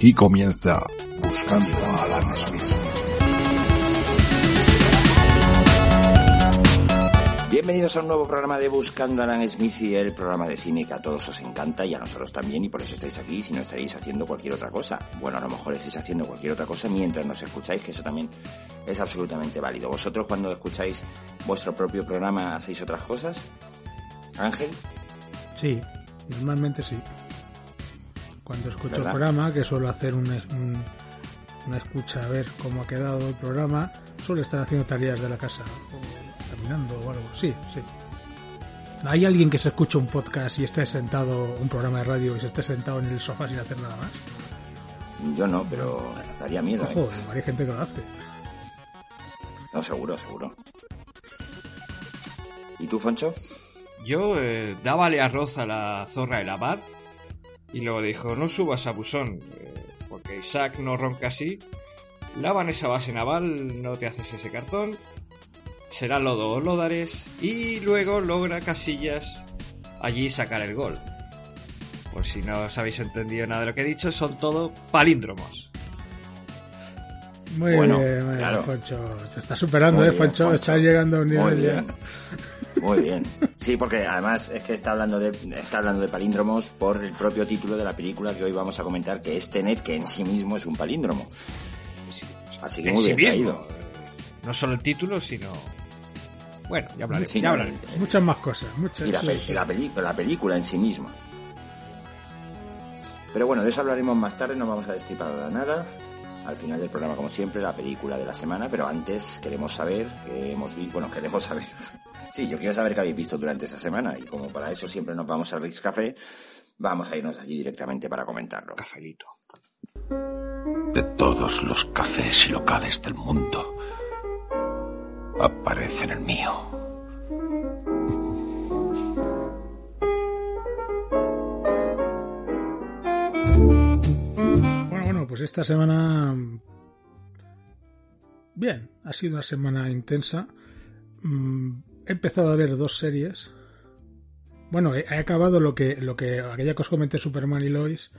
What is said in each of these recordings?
Aquí comienza Buscando a Alan Smith. Bienvenidos a un nuevo programa de Buscando a Alan Smith y el programa de cine que a todos os encanta y a nosotros también y por eso estáis aquí si no estaréis haciendo cualquier otra cosa. Bueno, a lo mejor estáis haciendo cualquier otra cosa mientras nos escucháis, que eso también es absolutamente válido. ¿Vosotros cuando escucháis vuestro propio programa hacéis otras cosas? Ángel. Sí, normalmente sí. Cuando escucho ¿Verdad? el programa, que suelo hacer un- un- una escucha a ver cómo ha quedado el programa, suelo estar haciendo tareas de la casa, caminando o algo. Sí, sí. ¿Hay alguien que se escucha un podcast y esté sentado, un programa de radio, y se esté sentado en el sofá sin hacer nada más? Yo no, pero daría miedo. ¿eh? Ojo, hay gente que lo hace. No, seguro, seguro. ¿Y tú, Foncho? Yo eh, dábale arroz a la zorra del abad y luego dijo, no subas a Busón, eh, porque Isaac no ronca así. Lavan esa base naval, no te haces ese cartón. Será lodo o lódares. Y luego logra Casillas allí sacar el gol. Por si no os habéis entendido nada de lo que he dicho, son todo palíndromos. Muy Bueno, bien, muy bien, claro. Foncho. Se está superando, Muy ¿eh, bien, Foncho? Foncho. Está llegando a un Muy nivel ya. bien. Muy bien. Sí, porque además es que está hablando de está hablando de palíndromos por el propio título de la película que hoy vamos a comentar, que es Tenet, que en sí mismo es un palíndromo. Así que En muy sí bien mismo. traído. Eh, No solo el título, sino... Bueno, ya hablaremos. Sí, ya hablaremos. Muchas más cosas. Muchas, Y la, sí, la película en sí misma. Pero bueno, de eso hablaremos más tarde, no vamos a destripar nada. Al final del programa, como siempre, la película de la semana, pero antes queremos saber que hemos visto, bueno, queremos saber. Sí, yo quiero saber qué habéis visto durante esa semana y como para eso siempre nos vamos al Rix Café, vamos a irnos allí directamente para comentarlo. Cafelito. De todos los cafés y locales del mundo, aparece en el mío. Bueno, bueno, pues esta semana. Bien, ha sido una semana intensa. Mm, He empezado a ver dos series. Bueno, he, acabado lo que, lo que. aquella que os comenté, Superman y Lois.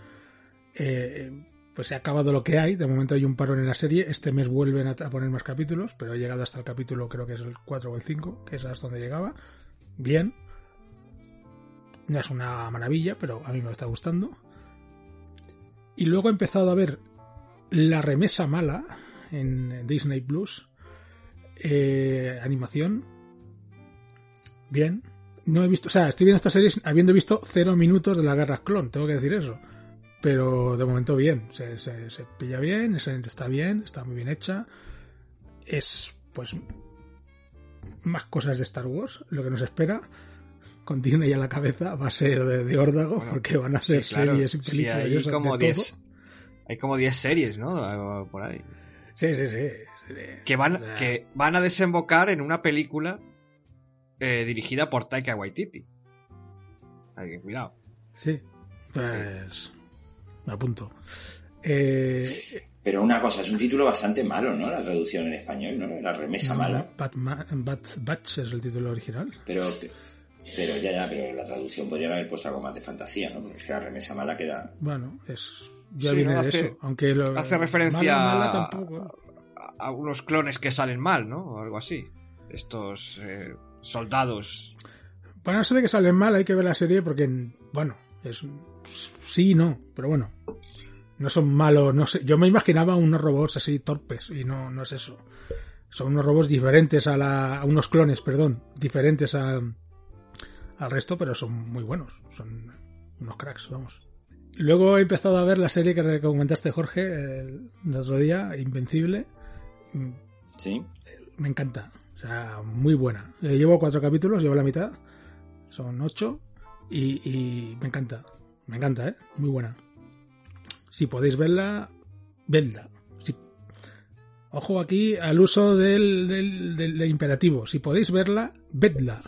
eh, pues he acabado lo que hay. De momento hay un parón en la serie. Este mes vuelven a, a poner más capítulos, pero he llegado hasta el capítulo, creo que es el 4 o el 5, que es hasta donde llegaba. Bien. No es una maravilla, pero a mí me está gustando. Y luego he empezado a ver La Remesa Mala en Disney Plus. Eh, animación. Bien. No he visto, o sea, estoy viendo esta serie habiendo visto cero minutos de la guerra clon, tengo que decir eso. Pero de momento bien, se, se, se pilla bien, está bien, está muy bien hecha. Es, pues, más cosas de Star Wars, lo que nos espera. Con Disney a la cabeza va a ser de, de órdago, Bueno, porque van a ser Sí, claro. series y Sí, películas y hay como. 10 hay como 10 series, ¿no? Por ahí. Sí, sí, sí. sí. Que van, que van a desembocar en una película eh, dirigida por Taika Waititi. Hay que cuidado. Sí, pues me apunto. Eh, Pero una cosa, es un título bastante malo, ¿no? La traducción en español, ¿no? La remesa mala. Batma- Bat- Batch es el título original. Pero, pero ya, ya, pero la traducción podría haber puesto algo más de fantasía, ¿no? Porque es que la remesa mala queda... Bueno, es ya Sí, viene no, de hace- eso. Aunque lo, hace referencia mala, mala a- tampoco. A, a unos clones que salen mal, ¿no? O algo así. Estos eh, soldados. Para eso de que salen mal hay que ver la serie porque, bueno, es sí y no, pero bueno, no son malos, no sé. Yo me imaginaba unos robots así torpes y no, no es eso. Son unos robots diferentes a la, a unos clones, perdón, diferentes a, al resto, pero son muy buenos. Son unos cracks, vamos. Luego he empezado a ver la serie que recomendaste, Jorge, el, otro día, Invencible. ¿Sí? Me encanta. O sea, muy buena. Eh, llevo cuatro capítulos, llevo la mitad. Son ocho. Y, y me encanta. Me encanta, ¿eh? Muy buena. Si podéis verla, vedla. Si- Ojo aquí al uso del, del, del- del imperativo. Si podéis verla, vedla.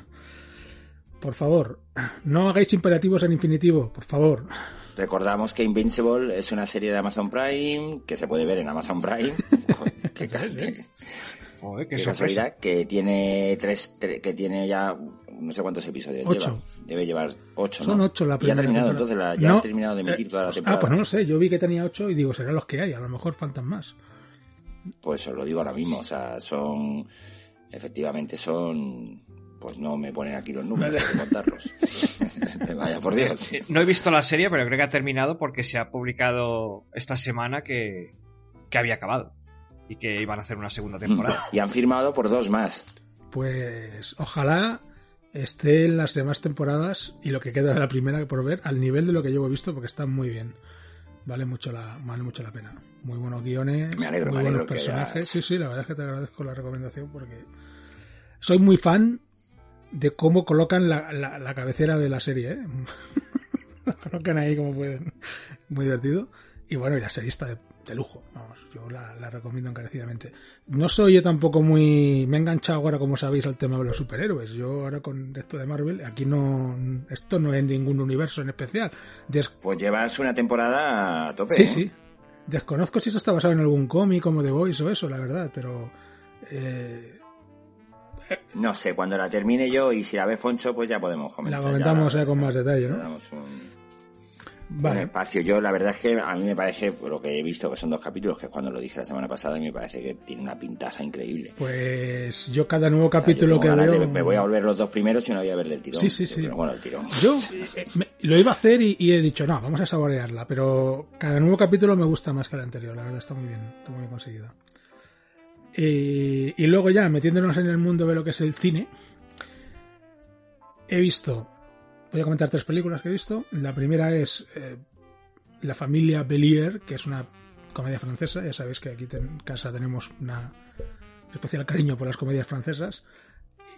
Por favor, no hagáis imperativos en infinitivo, por favor. Recordamos que Invincible es una serie de Amazon Prime que se puede ver en Amazon Prime. Joder, qué Qué sorpresa. casualidad que tiene tres, tre- que tiene ya no sé cuántos episodios Ocho. lleva. Debe llevar ocho, Son ¿no? ocho la Y ya primera ha terminado temporada. entonces, la- ya No, ha terminado de emitir eh, toda la Ah, temporada. pues no lo sé. Yo vi que tenía ocho y digo, serán los que hay. A lo mejor faltan más. Pues os lo digo ahora mismo, o sea, son, efectivamente son, pues no me ponen aquí los números, hay que contarlos. Vaya por Dios. No he visto la serie, pero creo que ha terminado porque se ha publicado esta semana que, que había acabado. Y que iban a hacer una segunda temporada. Y han firmado por dos más. Pues ojalá esté en las demás temporadas y lo que queda de la primera por ver al nivel de lo que yo he visto porque está muy bien. Vale mucho la, vale mucho la pena. Muy buenos guiones, Me alegro, muy me buenos personajes. Sí, sí, la verdad es que te agradezco la recomendación porque soy muy fan de cómo colocan la, la- la cabecera de la serie. ¿eh? la colocan ahí como pueden. Muy divertido. Y bueno, y la serie está de, de lujo. Vamos, yo la, la recomiendo encarecidamente. No soy yo tampoco muy... Me he enganchado ahora, como sabéis, al tema de los superhéroes. Yo ahora con esto de Marvel, aquí no... Esto no es ningún universo en especial. Des- Pues llevas una temporada a tope. Sí, ¿eh? sí. Desconozco si eso está basado en algún cómic como The Voice o eso, la verdad, pero... eh, No sé, cuando la termine yo y si la ve Foncho, pues ya podemos comentar. la comentamos ya eh, con más detalle, le ¿no? Damos un, Vale. espacio. Yo la verdad es que a mí me parece, por lo que he visto, que son dos capítulos, que es cuando lo dije la semana pasada, y me parece que tiene una pintaza increíble. Pues yo cada nuevo O sea, yo capítulo que de- veo... me voy a volver los dos primeros y la voy a ver del tirón. Sí, sí, sí. bueno, el tirón. Yo me- lo iba a hacer y, y he dicho, no, vamos a saborearla, pero cada nuevo capítulo me gusta más que el anterior, la verdad está muy bien, está muy bien conseguido. Y, y luego ya, metiéndonos en el mundo de lo que es el cine, he visto, voy a comentar tres películas que he visto. La primera es eh, La familia Belier, que es una comedia francesa, ya sabéis que aquí en casa tenemos una especial cariño por las comedias francesas.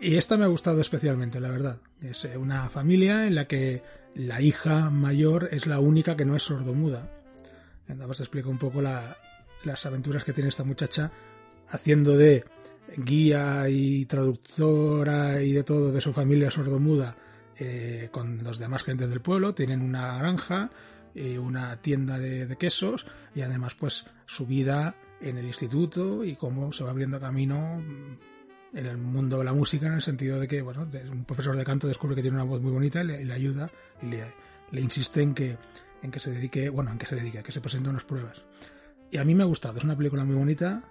Y esta me ha gustado especialmente, la verdad. Es eh, una familia en la que la hija mayor es la única que no es sordomuda. Entonces te explico un poco la- las aventuras que tiene esta muchacha haciendo de guía y traductora y de todo de su familia sordomuda eh, con los demás gentes del pueblo. Tienen una granja, eh, una tienda de, quesos y además pues su vida en el instituto y cómo se va abriendo camino en el mundo de la música en el sentido de que bueno un profesor de canto descubre que tiene una voz muy bonita y le, ayuda y le, le insiste en que en que se dedique bueno en que se dedique que se presente unas pruebas y a mí me ha gustado es una película muy bonita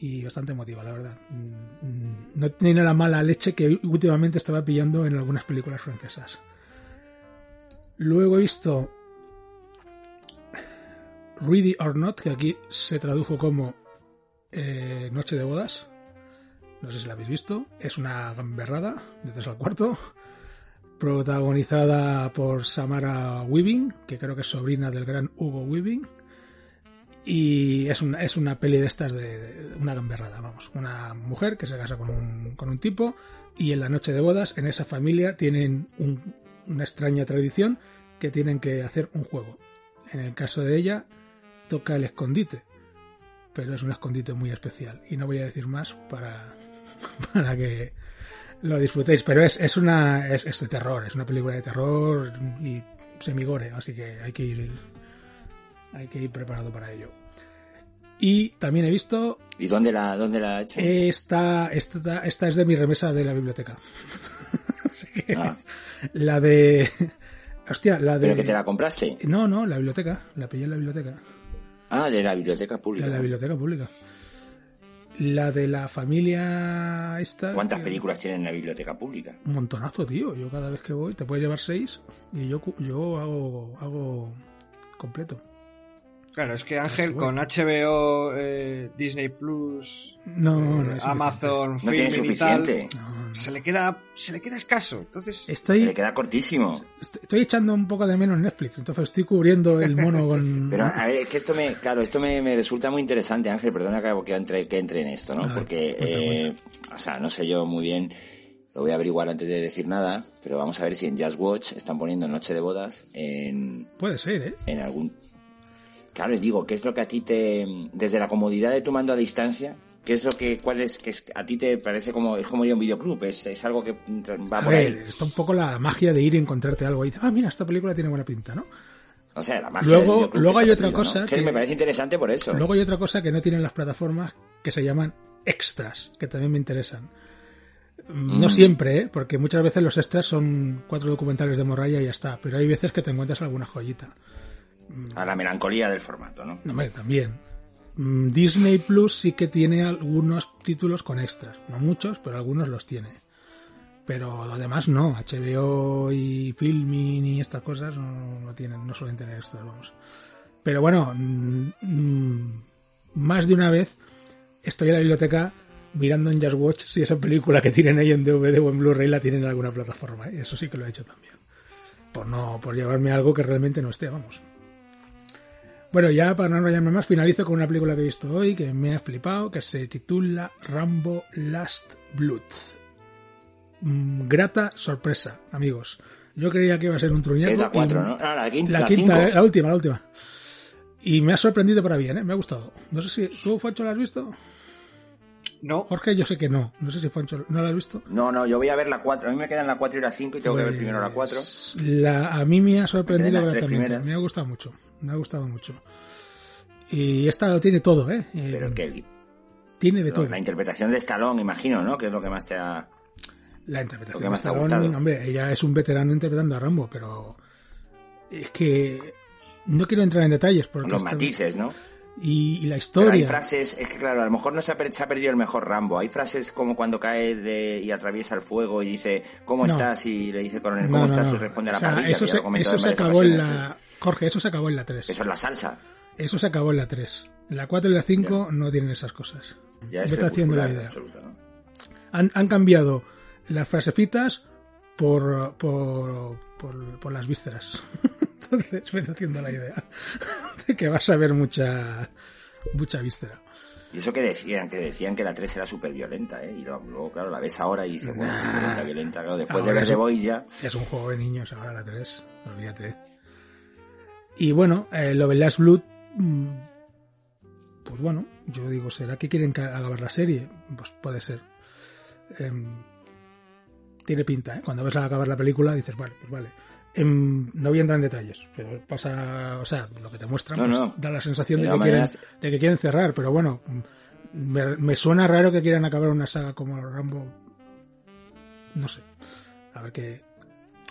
y bastante emotiva la verdad Mm, mm, no tiene la mala leche que últimamente estaba pillando en algunas películas francesas luego he visto Ready or Not que aquí se tradujo como eh, Noche de bodas no sé si la habéis visto. Es una gamberrada de 3 al cuarto. Protagonizada por Samara Weaving, que creo que es sobrina del gran Hugo Weaving. Y es una, es una peli de estas de, una gamberrada, vamos. Una mujer que se casa con un, con un tipo y en la noche de bodas, en esa familia, tienen un- una extraña tradición que tienen que hacer un juego. En el caso de ella, toca el escondite pero es un escondite muy especial y no voy a decir más para, para que lo disfrutéis pero es, es una es, es de terror es una película de terror y semigore así que hay que ir hay que ir preparado para ello. Y también he visto ¿Y dónde la, dónde la esta esta esta es de mi remesa de la biblioteca. Así que Ah, la de hostia la de ¿Pero que te la compraste? no no la biblioteca la pillé en la biblioteca. Ah, de la biblioteca pública. de la biblioteca pública. La de la familia esta ¿Cuántas que- películas tienen en la biblioteca pública? un montonazo tío. Yo cada vez que voy te puedes llevar seis y yo yo hago hago completo Claro, es que Ángel con HBO, eh, Disney Plus, no, no eh, es Amazon, No tiene Filmin y tal, suficiente. No, no. se le queda, se le queda escaso. Entonces, Se le queda cortísimo. estoy estoy echando un poco de menos Netflix entonces estoy cubriendo el mono con Pero a ver, es que esto me, claro, esto me, me resulta muy interesante, Ángel, perdona que, entre, que entre en esto, ¿no? Ver, Porque, cuenta, eh, o sea, no sé yo muy bien, lo voy a averiguar antes de decir nada, pero vamos a ver si en Just Watch están poniendo Noche de Bodas en, puede ser eh en algún... Claro, y digo, ¿qué es lo que a ti te, desde la comodidad de tu mando a distancia, qué es lo que, cuál es, que es, a ti te parece como, es como ir a un videoclub, es, es algo que va a por ver, ahí? está un poco la magia de ir y encontrarte algo y dices, ah mira esta película tiene buena pinta no O sea, la magia Luego- del luego hay ha otra perdido, ¿no? cosa Que que- me parece interesante por eso. Luego hay otra cosa que no tienen las plataformas que se llaman extras, que también me interesan. No siempre, ¿eh? porque muchas veces los extras son cuatro documentales de morralla y ya está, pero hay veces que te encuentras alguna joyita. A la melancolía del formato, ¿no? No, hombre, también. Mm, Disney Plus sí que tiene algunos títulos con extras, no muchos, pero algunos los tiene. Pero lo demás no, HBO y Filming y estas cosas no, no tienen, no suelen tener extras, vamos. Pero bueno, mm, mm, más de una vez estoy en la biblioteca mirando en Just Watch si esa película que tienen ahí en DVD o en Blu-ray la tienen en alguna plataforma. ¿eh? Eso sí que lo he hecho también. Por no, por llevarme algo que realmente no esté, vamos. Bueno, ya para no enrollarme más, finalizo con una película que he visto hoy que me ha flipado, que se titula Rambo Last Blood. Mm, grata sorpresa, amigos. Yo creía que iba a ser un truñaco. Es la 4, y- ¿no? Ah, la quinta. La, quinta, eh, la última, la última. Y me ha sorprendido para bien, ¿eh? me ha gustado. No sé si tú, Fancho, la has visto. No, Jorge, yo sé que no. No sé si Fancho no la has visto. No, no, yo voy a ver la 4. A mí me quedan la 4 y la 5 y tengo que ver primero la 4. Pues, la- a mí me ha sorprendido gratamente. primeras. Me ha gustado mucho. Me ha gustado mucho. Y esta lo tiene todo, ¿eh? Eh, Pero que tiene de todo. la interpretación de Stallone, imagino, ¿no? Que es lo que más te ha... La interpretación Lo que de más te ha gustado. hombre, ella es un veterano interpretando a Rambo, pero es que no quiero entrar en detalles porque Los matices, ¿no? Y, y la Pero hay historia. frases, es que claro, a lo mejor no se ha, per- se ha perdido el mejor Rambo. Hay frases como cuando cae de, y atraviesa el fuego y dice, ¿cómo No. estás? Y le dice el coronel, ¿cómo no, estás? Y responde a la O sea, parrilla, eso se, eso acabó en la Jorge, eso se acabó en la 3. Eso es la salsa. Eso se acabó en la 3. La 4 y la 5 no tienen esas cosas. Ya es Vete haciendo la idea. absoluta, ¿no? Han, han cambiado las frasecitas por, por, por, por las vísceras. Entonces, vete haciendo la idea de que vas a ver mucha, mucha víscera. Y eso que decían, que decían que la 3 era súper violenta, ¿eh? Y luego, claro, la ves ahora y dices, bueno, violenta, violenta. Claro, después de ver The Boys ya... Es un juego de niños ahora la 3, olvídate. Y bueno, eh, lo de Last Blood, mm, pues bueno, yo digo, ¿será que quieren ca- acabar la serie? Pues puede ser. Em, tiene pinta, ¿eh? Cuando ves a acabar la película dices, vale, pues vale. Em, no voy a entrar en detalles, pero pasa, o sea, lo que te muestran No, pues, da la sensación De de que, quieren, de que quieren cerrar, pero bueno, me, me suena raro que quieran acabar una saga como Rambo. No sé. A ver qué.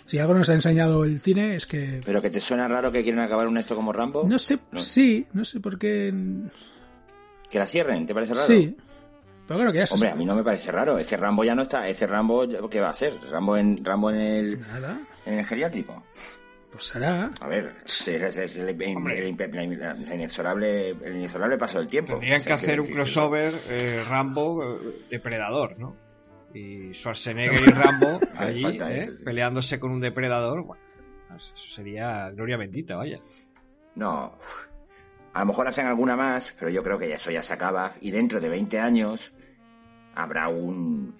Si algo nos ha enseñado el cine es que. Pero que te suena raro que quieren acabar un esto como Rambo. No sé, No. sí, no sé por qué. Que la cierren, ¿te parece raro? Sí. Pero bueno, que Hombre, a mí no me parece raro. Es que Rambo ya no está. Es que Rambo, ¿qué va a hacer? Rambo en, Rambo en el, Nada, en el geriátrico. pues será. A ver, es, es- es el, el- el- el inexorable, el inexorable paso del tiempo. tendrían O sea, que hacer un crossover eh, Rambo eh, depredador, ¿no? Y Schwarzenegger y Rambo allí, falta eh, sí. peleándose con un depredador. Bueno, eso sería gloria bendita, vaya. No. A lo mejor hacen alguna más, pero yo creo que eso ya se acaba. Y dentro de 20 años habrá un.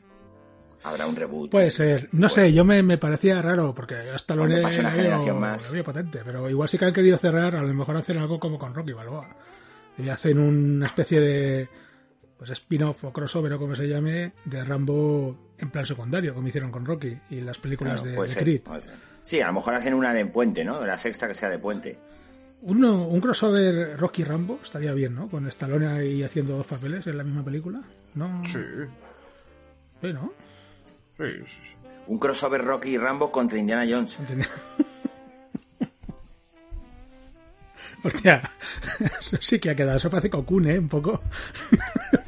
Habrá un reboot. Puede ser. No sé, yo me, me parecía raro porque hasta lo Cuando pase una generación más. potente, pero igual sí que han querido cerrar, a lo mejor hacen algo como con Rocky Balboa. Y hacen una especie de pues spin-off o crossover o como se llame de Rambo en plan secundario, como hicieron con Rocky y las películas Claro, de, puede de ser, Creed. puede ser. Sí, a lo mejor hacen una de puente, ¿no? La sexta que sea de puente. Uno, un crossover Rocky Rambo estaría bien, ¿no? Con Stallone ahí haciendo dos papeles en la misma película. No, Sí, sí, ¿no? Sí, sí, sí. Un crossover Rocky y Rambo contra Indiana Jones. Hostia, eso sí que ha quedado. Eso parece Cocoon, ¿eh? Un poco.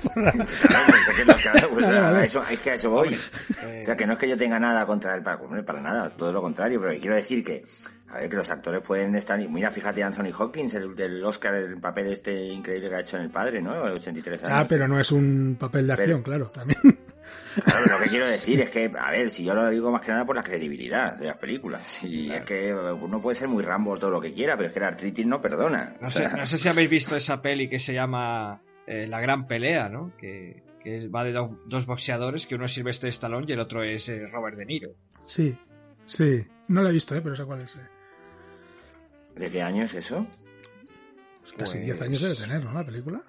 Por la- Claro, pues es que, no, claro, pues Vale, a eso, es que a eso voy. O sea, que no es que yo tenga nada contra el Paco, para nada, todo lo contrario, pero quiero decir que, a ver, que los actores pueden estar, mira, fíjate Anthony Hopkins, el del Oscar, el papel este increíble que ha hecho en El Padre, ¿no? El 83 años. Ah, pero no es un papel de acción, claro, también. Claro, lo que quiero decir es que, a ver, si yo lo digo más que nada por la credibilidad de las películas, y es que uno puede ser muy Rambo todo lo que quiera, pero es que la artritis no perdona. No O sé, sea, no sé si habéis visto esa peli que se llama eh, La Gran Pelea, ¿no? Que, que es- va de do- dos boxeadores, que uno es Sylvester Stallone y el otro es eh, Robert De Niro. Sí, sí. No lo he visto, ¿eh? Pero sé cuál es. eh. ¿De qué año es eso? Pues casi Pues- 10 años debe tener, ¿no? La película.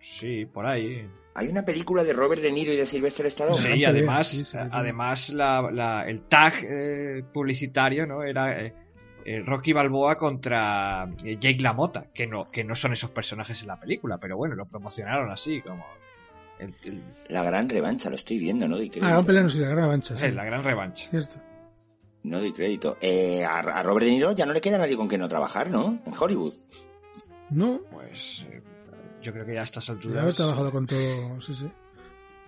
Sí, por ahí. Hay una película de Robert De Niro y de Sylvester Stallone. Sí, y pelea, además, sí, sí, sí. además la, la- el tag eh, publicitario, ¿no? Era eh, eh, Rocky Balboa contra Jake LaMotta, que no, que no son esos personajes en la película, pero bueno, lo promocionaron así, como el- el- La gran revancha, lo estoy viendo, no doy crédito. Ah, van peleando y la gran revancha. sí. eh, la gran revancha. Cierto. No doy crédito. Eh, a, a Robert De Niro ya no le queda nadie con quien no trabajar, ¿no? En Hollywood. No, Pues eh, yo creo que ya a estas ya alturas... haber trabajado con todo, sí, sí.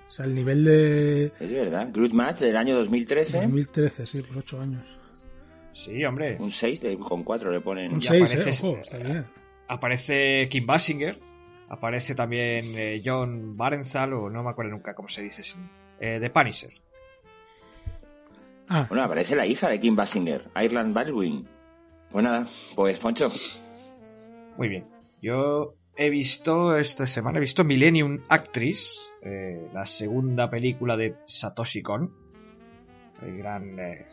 O sea, el nivel de Es verdad. Groot Match del año 2013. 2013, sí, por ocho años. Sí, hombre. Un 6 de, con 4 le ponen. Un Y 6, aparece- eh, ojo, está bien. Aparece Kim Basinger. Aparece también eh, John Barenthal, o no me acuerdo nunca cómo se dice. sí, eh, de Punisher. Ah, Bueno, aparece la hija de Kim Basinger, Ireland Baldwin. Pues nada, pues Foncho. Muy bien. Yo he visto esta semana, he visto Millennium Actress, eh, la segunda película de Satoshi Kon, el gran eh,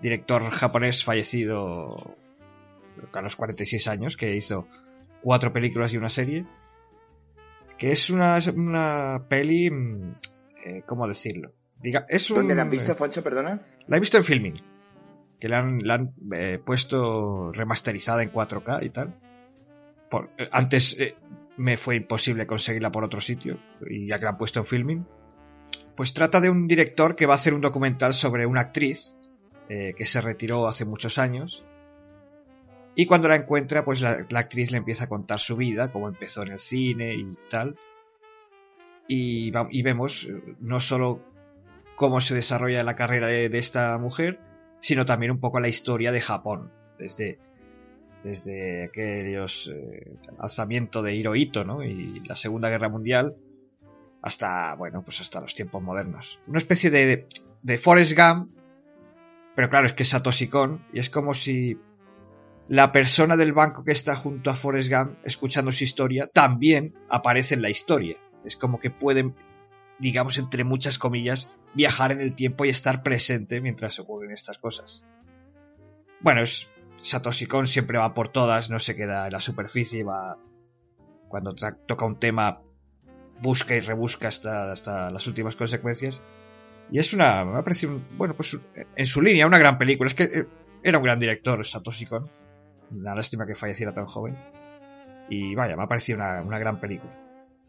director japonés fallecido a los 46 años, que hizo cuatro películas y una serie. Que es una, una peli, mm, eh, ¿cómo decirlo? Diga, es un, ¿Dónde la has visto, Foncho, perdona? La he visto en filming. Que la han, la han, eh, puesto remasterizada en 4K y tal. Eh, antes eh, me fue imposible conseguirla por otro sitio. Y ya que la han puesto en filming. Pues trata de un director que va a hacer un documental sobre una actriz eh, que se retiró hace muchos años. Y cuando la encuentra, pues la, actriz le empieza a contar su vida, cómo empezó en el cine y tal. Y, vemos no solo cómo se desarrolla la carrera de, de esta mujer, sino también un poco la historia de Japón, desde, desde aquellos eh, de Hirohito, ¿no? Y la Segunda Guerra Mundial, hasta, bueno, pues hasta los tiempos modernos. Una especie de, de Forrest Gump, pero claro, es que es Satoshi y es como si la persona del banco que está junto a Forrest Gump, escuchando su historia, también aparece en la historia. Es como que pueden, digamos, entre muchas comillas, viajar en el tiempo y estar presente mientras ocurren estas cosas. Bueno, es Satoshi Kon siempre va por todas, no se queda en la superficie, va cuando toca un tema busca y rebusca hasta, hasta las últimas consecuencias. Y es una, me ha parecido, bueno, pues en su línea, una gran película. Es que eh, era un gran director, Satoshi Kon. Una lástima que falleciera tan joven. Y vaya, me ha parecido una, una gran película.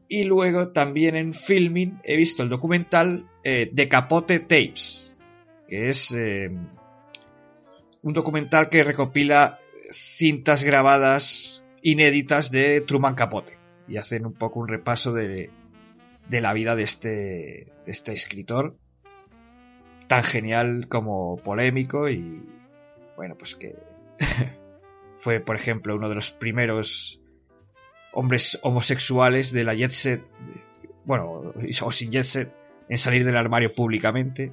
Y luego también en filming he visto el documental eh, de Capote Tapes, que es eh, un documental que recopila cintas grabadas inéditas de Truman Capote y hacen un poco un repaso de, de la vida de este, de este escritor tan genial como polémico y bueno pues que fue por ejemplo uno de los primeros hombres homosexuales de la jet set, bueno, o sin jet set, en salir del armario públicamente.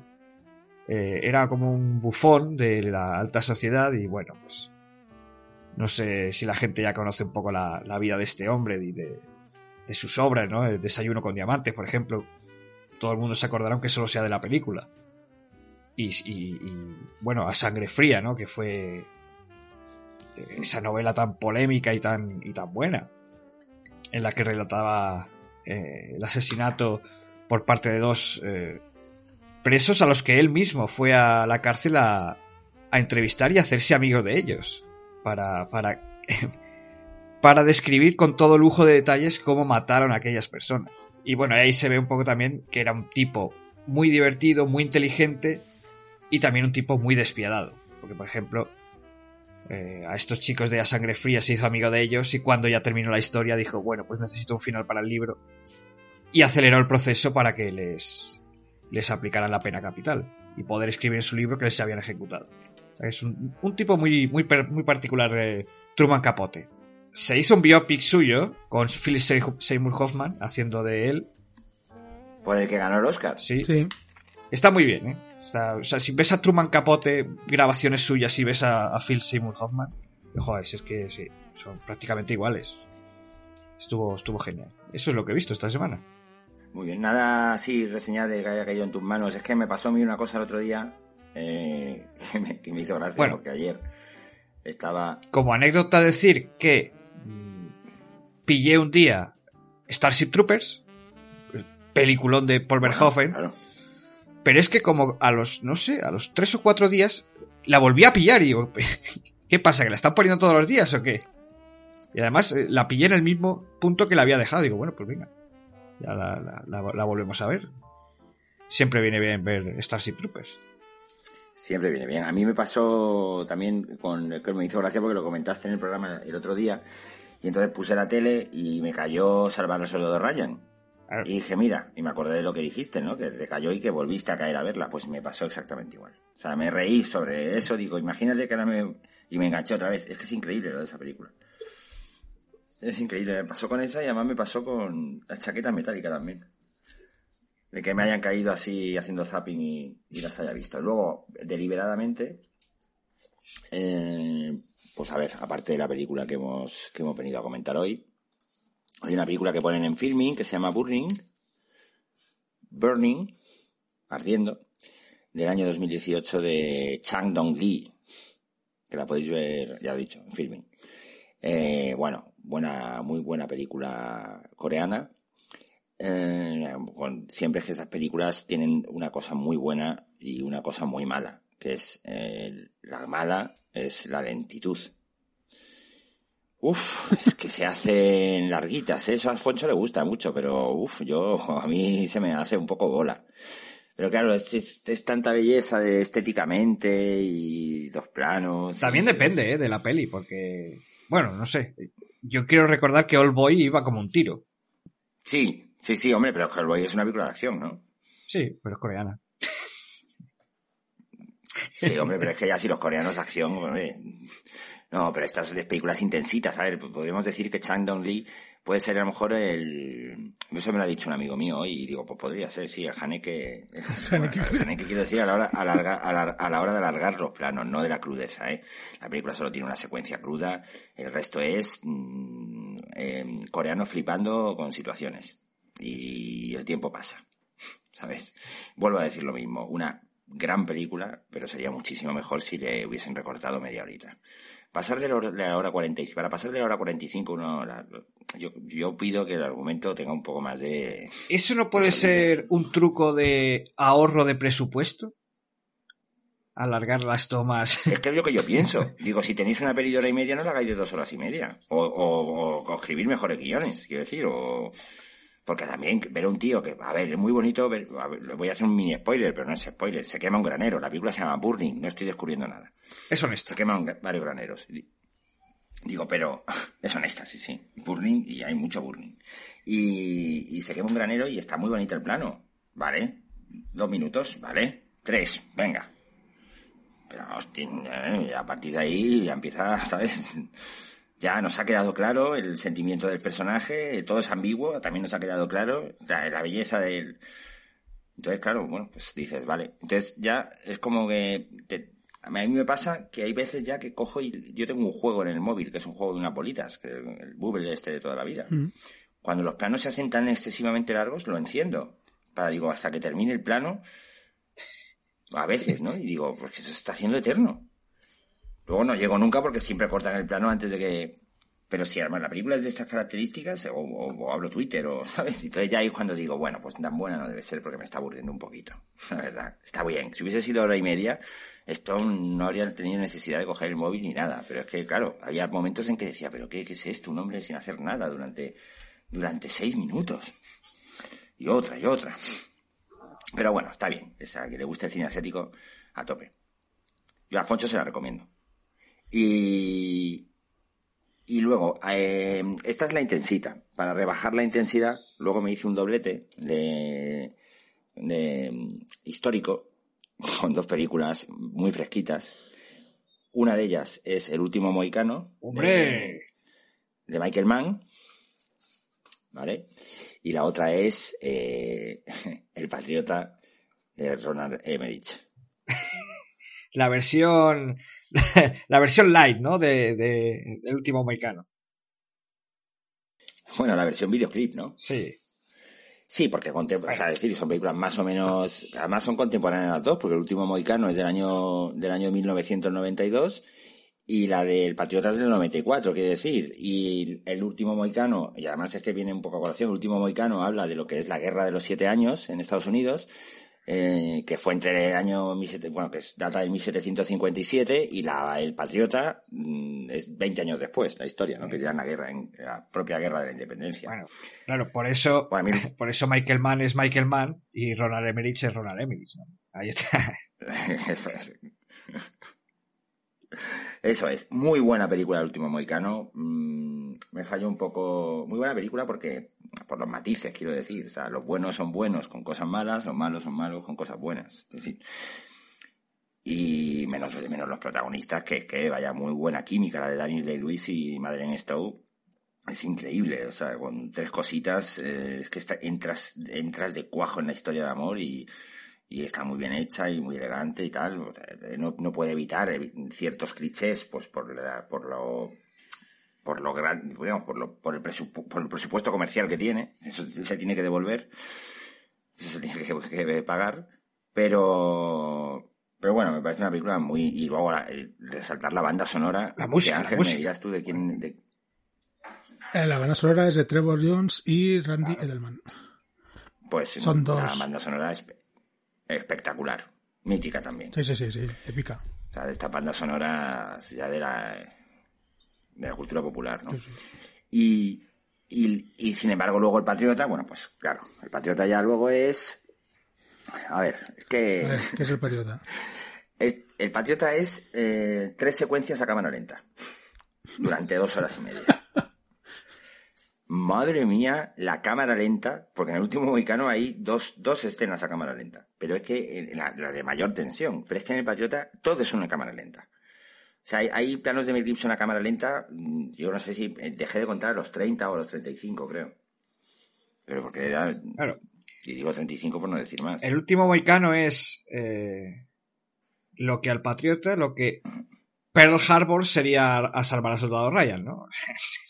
Eh, era como un bufón de la alta sociedad y bueno, pues no sé si la gente ya conoce un poco la, la vida de este hombre y de, de sus obras, ¿no? El desayuno con diamantes, por ejemplo. Todo el mundo se acordará aunque solo sea de la película. Y, y- y, bueno, a sangre fría, ¿no? Que fue esa novela tan polémica y tan, y tan buena en la que relataba eh, el asesinato por parte de dos eh, presos a los que él mismo fue a la cárcel a, a entrevistar y hacerse amigo de ellos para para para describir con todo lujo de detalles cómo mataron a aquellas personas. Y bueno ahí se ve un poco también que era un tipo muy divertido muy inteligente y también un tipo muy despiadado. Porque por ejemplo eh, a estos chicos de A Sangre Fría se hizo amigo de ellos y cuando ya terminó la historia dijo, bueno, pues necesito un final para el libro y aceleró el proceso para que les, les aplicaran la pena capital y poder escribir en su libro que les habían ejecutado. O sea, es un, un tipo muy, muy, muy particular, eh, Truman Capote. Se hizo un biopic suyo con Philip Seymour Hoffman haciendo de él. Por el que ganó el Oscar. Sí, sí. Está muy bien, ¿eh? Está- o sea, si ves a Truman Capote, grabaciones suyas, y ves a, a Phil Seymour Hoffman, joder, si es que sí, son prácticamente iguales. Estuvo, estuvo genial. Eso es lo que he visto esta semana. Muy bien, nada así reseñable que haya caído en tus manos. Es que me pasó a mí una cosa el otro día eh, que, me, que me hizo gracia, Bueno. porque ayer estaba... Como anécdota decir que mm, pillé un día Starship Troopers, el peliculón de Paul Verhoeven, Claro. pero es que como a los, no sé, a los tres o cuatro días la volví a pillar y digo, ¿qué pasa? ¿Que la están poniendo todos los días o qué? Y además eh, la pillé en el mismo punto que la había dejado. Digo, bueno, pues venga. Ya la, la, la volvemos a ver. Siempre viene bien ver Starship Troopers. Siempre viene bien. A mí me pasó también con que me hizo gracia porque lo comentaste en el programa el otro día y entonces puse la tele y me cayó Salvar el suelo de Ryan. Y dije, mira, y me acordé de lo que dijiste, ¿no? Que te cayó y que volviste a caer a verla. Pues me pasó exactamente igual. O sea, me reí sobre eso, digo, imagínate que ahora me... Y me enganché otra vez. Es que es increíble lo de esa película. Es increíble. Me pasó con esa y además me pasó con la chaqueta metálica también de que me hayan caído así haciendo zapping y, las haya visto. Luego, deliberadamente, eh, pues a ver, aparte de la película que hemos, que hemos venido a comentar hoy, hay una película que ponen en filming que se llama Burning, Burning, ardiendo, del año 2018 de Chang Dong Lee, que la podéis ver, ya he dicho, en filming. Eh, bueno, buena, muy buena película coreana, eh, siempre es que esas películas tienen una cosa muy buena y una cosa muy mala, que es eh, la mala es la lentitud. Uf, es que se hacen larguitas, ¿eh? eso a Alfonso le gusta mucho, pero uf, yo, a mí se me hace un poco bola. Pero claro, es, es, tanta belleza de estéticamente y dos planos. También depende. De la peli, porque, bueno, no sé. Yo quiero recordar que All Boy iba como un tiro. Sí, Sí, sí, hombre, pero Hellboy es una película de acción, ¿no? Sí, pero es coreana. Sí, hombre, pero es que ya si los coreanos acción, hombre. No, pero estas películas intensitas, a ver, podríamos decir que Chang Dong Lee puede ser a lo mejor el... Eso me lo ha dicho un amigo mío hoy y digo, pues podría ser, sí, el Haneke... El, Haneke quiero decir a la, hora, a, a, la, hora de alargar los planos, no de la crudeza, ¿eh? La película solo tiene una secuencia cruda, el resto es mm, eh, coreano flipando con situaciones y el tiempo pasa, ¿sabes? Vuelvo a decir lo mismo, una gran película, pero sería muchísimo mejor si le hubiesen recortado media horita. Pasar de la hora 45, para pasar de la hora 45 uno, yo, yo pido que el argumento tenga un poco más de... ¿Eso no puede ser un truco de ahorro de presupuesto? alargar las tomas. Es que es lo que yo pienso. Digo, si tenéis una peli de hora y media, no la hagáis de dos horas y media. O, o, o escribir mejores guiones, quiero decir, o, porque también ver a un tío que, a ver, es muy bonito, ver, le voy a hacer un mini spoiler, pero no es spoiler, se quema un granero, la película se llama Burning, no estoy descubriendo nada. Es honesto. Se queman varios graneros. Digo, pero es honesta, sí, sí. Burning y hay mucho burning. Y, y se quema un granero y está muy bonito el plano. ¿Vale? Dos minutos, ¿vale? Tres, venga. Pero, hostia, eh, a partir de ahí ya empieza, ¿sabes? Ya nos ha quedado claro el sentimiento del personaje, todo es ambiguo, también nos ha quedado claro la, belleza del... Entonces, claro, bueno, pues dices, vale. Entonces ya es como que a mí me pasa que hay veces ya que cojo y yo tengo un juego en el móvil, que es un juego de unas bolitas, que el bubble este de toda la vida. Mm. Cuando los planos se hacen tan excesivamente largos, lo enciendo. Para, digo, hasta que termine el plano, a veces, ¿no? Y digo, porque se está haciendo eterno. Luego no llego nunca porque siempre cortan el plano antes de que... Pero si además la película es de estas características, o, o, abro Twitter, o, ¿sabes? Entonces ya ahí cuando digo, bueno, pues tan buena no debe ser porque me está aburriendo un poquito. La verdad, está bien. Si hubiese sido hora y media, esto no habría tenido necesidad de coger el móvil ni nada. Pero es que, claro, había momentos en que decía, pero ¿qué, qué es esto? Un hombre sin hacer nada durante, durante seis minutos. Y otra, y otra. Pero bueno, está bien. Esa que le gusta el cine asiático, a tope. Yo a Foncho se la recomiendo. Y, y luego, eh, esta es la intensita. Para rebajar la intensidad, luego me hice un doblete de, de histórico con dos películas muy fresquitas. Una de ellas es El último moicano. ¡Hombre! De, Michael Mann. ¿Vale? Y la otra es eh, El patriota de Ronald Emmerich. la versión la versión light, ¿no? De, de, del último moicano. Bueno, la versión videoclip, ¿no? Sí. Sí, porque o sea, decir, son películas más o menos, además son contemporáneas las dos, porque el último Moicano es del año, del año 1992 y la del Patriota es del 94, quiere decir, y el último Moicano, y además es que viene un poco a colación, el último Moicano habla de lo que es la guerra de los siete años en Estados Unidos, eh, que fue entre el año 17, bueno, que es data de 1757 y la, el Patriota mm, es 20 años después, la historia, ¿no? Que ya en la guerra, en la propia guerra de la independencia. Bueno, claro, por eso, Bueno, mí- por eso Michael Mann es Michael Mann y Ronald Emmerich es Ronald Emmerich, ¿no? Ahí está. Eso es. Eso es. Muy buena película El último Moicano. Mm, me falló un poco. Muy buena película porque, por los matices, quiero decir. O sea, los buenos son buenos con cosas malas, los malos son malos con cosas buenas. Es decir. Y menos, menos los protagonistas, que, que vaya muy buena química, la de Daniel Day-Lewis y Madeleine Stowe. Es increíble, o sea, con tres cositas, eh, es que está- entras, entras de cuajo en la historia de amor y, y está muy bien hecha y muy elegante y tal. Sea, no, no puede evitar evi- ciertos clichés, pues por, la- por lo por lo gran, digamos, por, lo, por, el por el presupuesto comercial que tiene, eso se tiene que devolver, eso se tiene que, que pagar, pero pero bueno, me parece una película muy y luego la- resaltar la banda sonora, La música, la Ángel música. me dirás tú de quién de- Eh, La banda sonora es de Trevor Jones y Randy Edelman. pues Son la dos. banda sonora es espectacular, mítica también. Sí, sí, sí, sí, épica. O sea, de esta banda sonora ya de la, de la cultura popular, ¿no? Sí, sí. Y, y, y sin embargo luego el Patriota, bueno, pues claro, el Patriota ya luego es... A ver, es que ver, ¿Qué es el patriota? es- el Patriota es eh, tres secuencias a cámara lenta durante dos horas y media. Madre mía, la cámara lenta, porque en el último Mohicano hay dos, dos escenas a cámara lenta, pero es que en la, la de mayor tensión, pero es que en el Patriota todo es una cámara lenta. O sea, hay, hay planos de Mel Gibson a cámara lenta, mm, yo no sé si eh, dejé de contar los 30 o los 35, creo. Pero porque era, Claro. y digo 35 por no decir más. El último moicano es eh, lo que al Patriota, lo que Pearl Harbor sería a salvar al soldado Ryan, ¿no?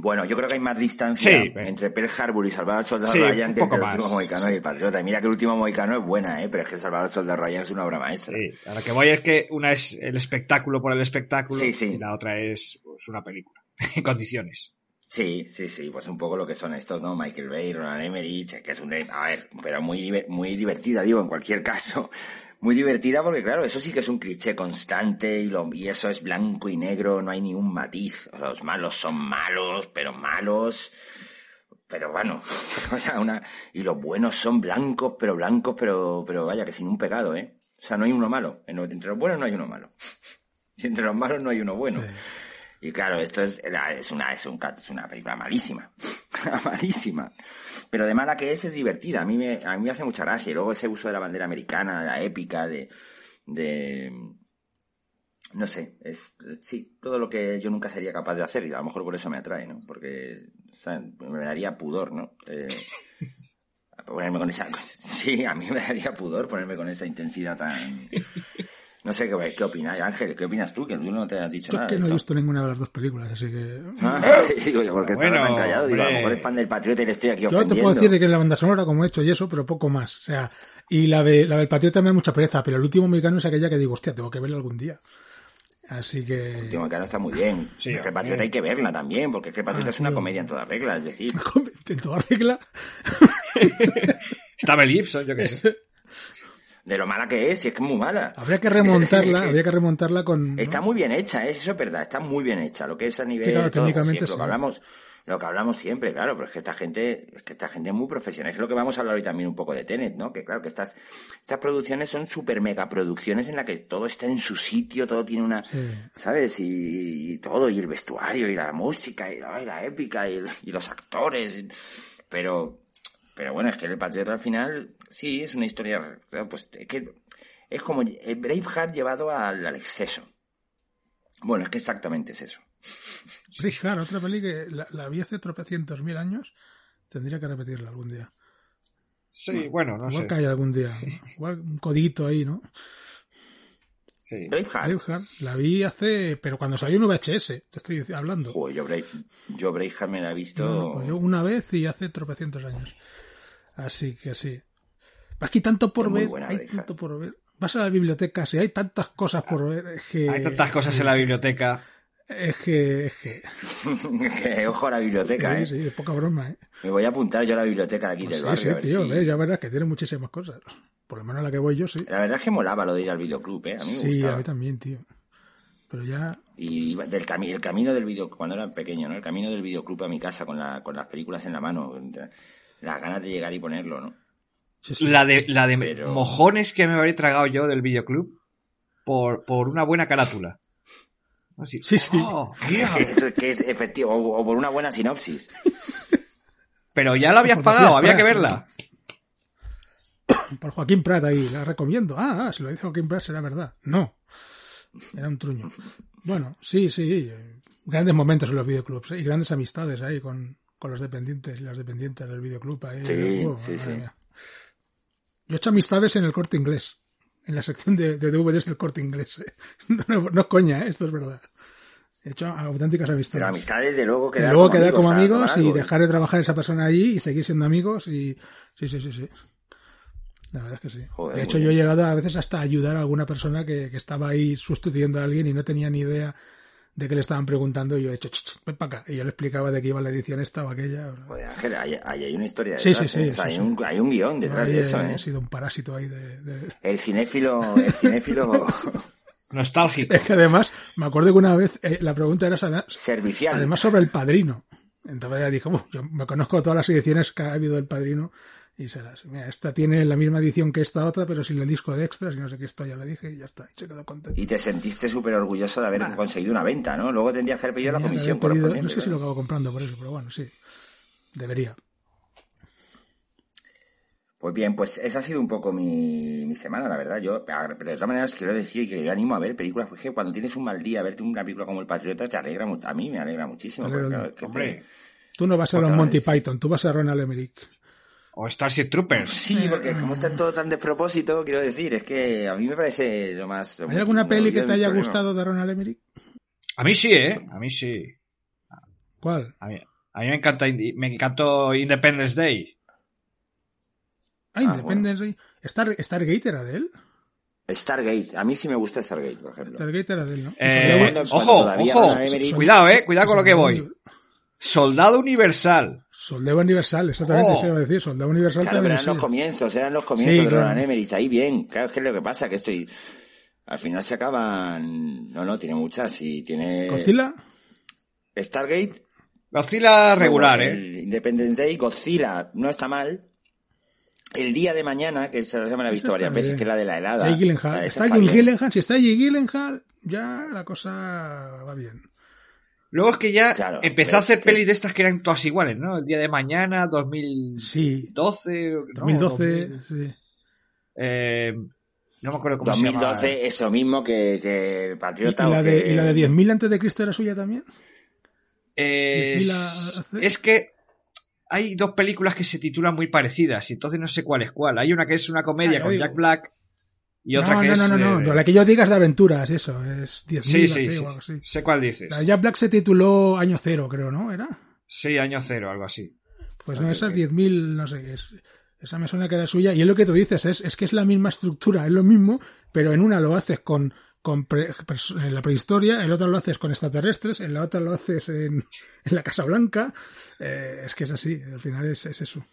Bueno, yo creo que hay más distancia Sí, eh. entre Pearl Harbor y Salvar al Soldado Sí, Ryan que entre el último Mohicano y el Patriota. Y mira que el último Mohicano es buena, ¿eh? Pero es que Salvar al Soldado Ryan es una obra maestra. Sí, a lo que voy es que una es el espectáculo por el espectáculo y la otra es pues, una película en condiciones. Sí, sí, sí, pues un poco lo que son estos, ¿no? Michael Bay, Roland Emmerich, que es un, a ver, pero muy, muy divertida, digo, en cualquier caso. Muy divertida porque, claro, eso sí que es un cliché constante y, lo, y eso es blanco y negro, no hay ni un matiz. Los malos son malos, pero malos, pero bueno, o sea, una, y los buenos son blancos, pero blancos, pero, pero vaya, que sin un pegado, ¿eh? O sea, no hay uno malo. En- Entre los buenos no hay uno malo. Y entre los malos no hay uno bueno. Y claro, esto es, es una, es un, es una película malísima. malísima. Pero de mala que es, es divertida. A mí me, a mí me hace mucha gracia. Y luego ese uso de la bandera americana, la épica, de, de, no sé, es, sí, todo lo que yo nunca sería capaz de hacer y a lo mejor por eso me atrae, ¿no? Porque, o sea, me daría pudor, ¿no? Eh, ponerme con esa, sí, a mí me daría pudor ponerme con esa intensidad tan, no sé qué, qué opinas, Ángel, ¿qué opinas tú? Que tú no te has dicho Yo nada es que de no he visto ninguna de las dos películas, así que... Ah, digo yo, porque Bueno, estaba tan callado, digo, a lo mejor es fan del Patriota y le estoy aquí Yo te ofendiendo. puedo decir de que es la banda sonora, como he hecho y eso, pero poco más. O sea, y la de la del Patriota me da mucha pereza, pero el último mexicano es aquella que digo, hostia, tengo que verla algún día. Así que... Último Mecano está muy bien. Sí, es que el. Patriota hay que verla también, porque es que el Patriota Ah, es una comedia en toda regla, es decir, En toda regla. Está Mel Gibson, yo qué sé. De lo mala que es, y es que es muy mala. Habría que remontarla, habría que remontarla con... Está muy bien hecha, ¿eh? eso es verdad, está muy bien hecha. Lo que es a nivel Sí, claro, de todo, técnicamente sí, lo que hablamos, lo que hablamos siempre, claro, pero es que esta gente, es que esta gente es muy profesional. Es lo que vamos a hablar hoy también un poco de Tenet, ¿no? Que claro, que estas, estas producciones son super mega producciones en la que todo está en su sitio, todo tiene una, Sí. ¿sabes? Y, y todo, y el vestuario, y la música, y la, y la épica, y, los actores, pero, pero bueno, es que el Patriota al final, sí, es una historia, pues, es que, es como el Braveheart llevado al, al exceso. Bueno, es que exactamente es eso. Braveheart, otra peli que la, la vi hace tropecientos mil años. Tendría que repetirla algún día. Sí, bueno, no Igual sé. cae algún día. Igual un codito ahí, ¿no? Sí. Braveheart. Braveheart, la vi hace... Pero cuando salió en VHS, te estoy hablando. Joder, yo, Brave, yo Braveheart me la he visto... No, no, pues yo una vez y hace tropecientos años. Así que sí. Aquí tanto por ver, buena hay Braveheart. tanto por ver. Vas a la biblioteca, si hay tantas cosas por ver, es que... Hay tantas cosas en la biblioteca. Es que, es que. Ojo a la biblioteca, Sí, ¿eh? sí, es poca broma, ¿eh? Me voy a apuntar yo a la biblioteca de aquí del Pues Sí, barrio. sí, a ver tío, si- ves, ya verás que tiene muchísimas cosas. Por lo menos la que voy yo, sí. La verdad es que molaba lo de ir al videoclub, ¿eh? A mí me Sí, gustaba. a mí también, tío. Pero ya. Y del cami- el camino del video, cuando era pequeño, ¿no? El camino del videoclub a mi casa con, la, con las películas en la mano. Las ganas de llegar y ponerlo, ¿no? sí, sí. La de, la de Pero- mojones que me habré tragado yo del videoclub por, por una buena carátula. Así, Sí, sí. "Oh, mira". Que es, que es efectivo, o, o por una buena sinopsis. Pero ya la habías pagado, había que verla. Por Joaquín Prat ahí, la recomiendo. Ah, ah, si lo dice Joaquín Prat será verdad. No. Era un truño. Bueno, sí, sí. Grandes momentos en los videoclubs ¿eh? y grandes amistades ahí con, con los dependientes y las dependientes del videoclub. Ahí. Sí, Oh, sí, sí. mía. Yo he hecho amistades en el corte inglés. En la sección de, de DVDs del corte inglés. ¿eh? No, no, no coña, ¿eh? esto es verdad. He hecho auténticas amistades. Pero amistades, de luego, quedar luego como quedar como amigos y algo. dejar de trabajar esa persona allí y seguir siendo amigos y sí, sí, sí, sí. La verdad es que sí. Joder, de hecho, yo he llegado a veces hasta a ayudar a alguna persona que, que estaba ahí sustituyendo a alguien y no tenía ni idea de que le estaban preguntando y yo he hecho, "Ch, ch, ven para acá. Y yo le explicaba de qué iba la edición esta o aquella. Joder, Ángel, ahí hay una historia Sí, detrás. sí, sí, ¿eh? O sea, sí, hay, sí. Un, hay un guion detrás de eso, he ¿eh? sido un parásito ahí de- de, El cinéfilo, el cinéfilo Nostálgico. Es que además, me acuerdo que una vez eh, la pregunta era servicial. además sobre el padrino. Entonces ya dije, "Uf, yo me conozco todas las ediciones que ha habido del padrino y serás, mira, esta tiene la misma edición que esta otra, pero sin el disco de extras y no sé qué, esto ya lo dije y ya está, y se quedó contento. Y te sentiste súper orgulloso de haber conseguido una venta, ¿no? Luego tendrías que haber pedido la comisión haber pedido- no sé si lo acabo comprando por eso, pero bueno, sí. Debería. Pues bien, pues esa ha sido un poco mi, mi semana, la verdad. Yo, pero de todas maneras, quiero decir que yo animo a ver películas, porque cuando tienes un mal día, verte una película como El Patriota te alegra, a mí me alegra muchísimo. Te alegra porque, el claro, es que Hombre. te- Tú no vas a los Monty. Python, tú vas a Ronald Emmerich. O Starship Troopers. Sí, porque como está todo tan despropósito, quiero decir, es que a mí me parece lo más... ¿Hay alguna peli que te haya problema. gustado de Ronald Emmerich? A mí sí, ¿eh? A mí sí. ¿Cuál? A mí, a mí me encanta, me encantó Independence Day. Ah, Independence Day. Star, Stargate era de él. Stargate, a mí sí me gusta Stargate, por ejemplo. Stargate era de él, ¿no? Eh, ojo, ojo. Cuidado, eh. Cuidado con lo que voy. Soldado Universal. Soldado Universal, exactamente, Oh. eso iba a decir. Soldado Universal Claro, eran los comienzos, eran los comienzos Sí, de claro. Roland Emmerich, ahí bien. Claro, es que es lo que pasa, que estoy... Al final se acaban... No, no, tiene muchas y tiene... Godzilla, Stargate... Godzilla regular, ¿eh? Independence Day, Godzilla, no está mal. El día de mañana, que esa me la he visto varias veces, bien. que es la de la helada. Jake Gyllenhaal. Está está. Gyllenhaal, si está Jake Gyllenhaal, ya la cosa va bien. Luego es que ya Claro, empezó a hacer que- pelis de estas que eran todas iguales, ¿no? El día de mañana, 2012. Sí, ¿no? 2012, 2000, sí. eh, no me acuerdo cómo se 2012 llama. es lo mismo que, que el ¿Y, Patriota. y la o de, que- ¿Y la de 10.000 antes de Cristo era suya también? Eh, 10.000 a- hace- es que hay dos películas que se titulan muy parecidas y entonces no sé cuál es cuál. Hay una que es una comedia Ah, con. Jack Black y otra no, que no, es... no, no, no, eh, la que yo diga es de aventuras, eso, es 10.000 Sí, sí, sí. o algo así. Sé cuál dices. La Jack Black se tituló Año Cero, creo, ¿no? ¿Era? Sí, año cero, algo así. Pues no, esa es 10.000, no sé qué es. Esa me suena que era suya. Y es lo que tú dices, es, es que es la misma estructura, es lo mismo, pero en una lo haces con, con pre- pers- en la prehistoria, en la otra lo haces con extraterrestres, en la otra lo haces en, en la Casa Blanca. Eh, es que es así, al final es, es eso.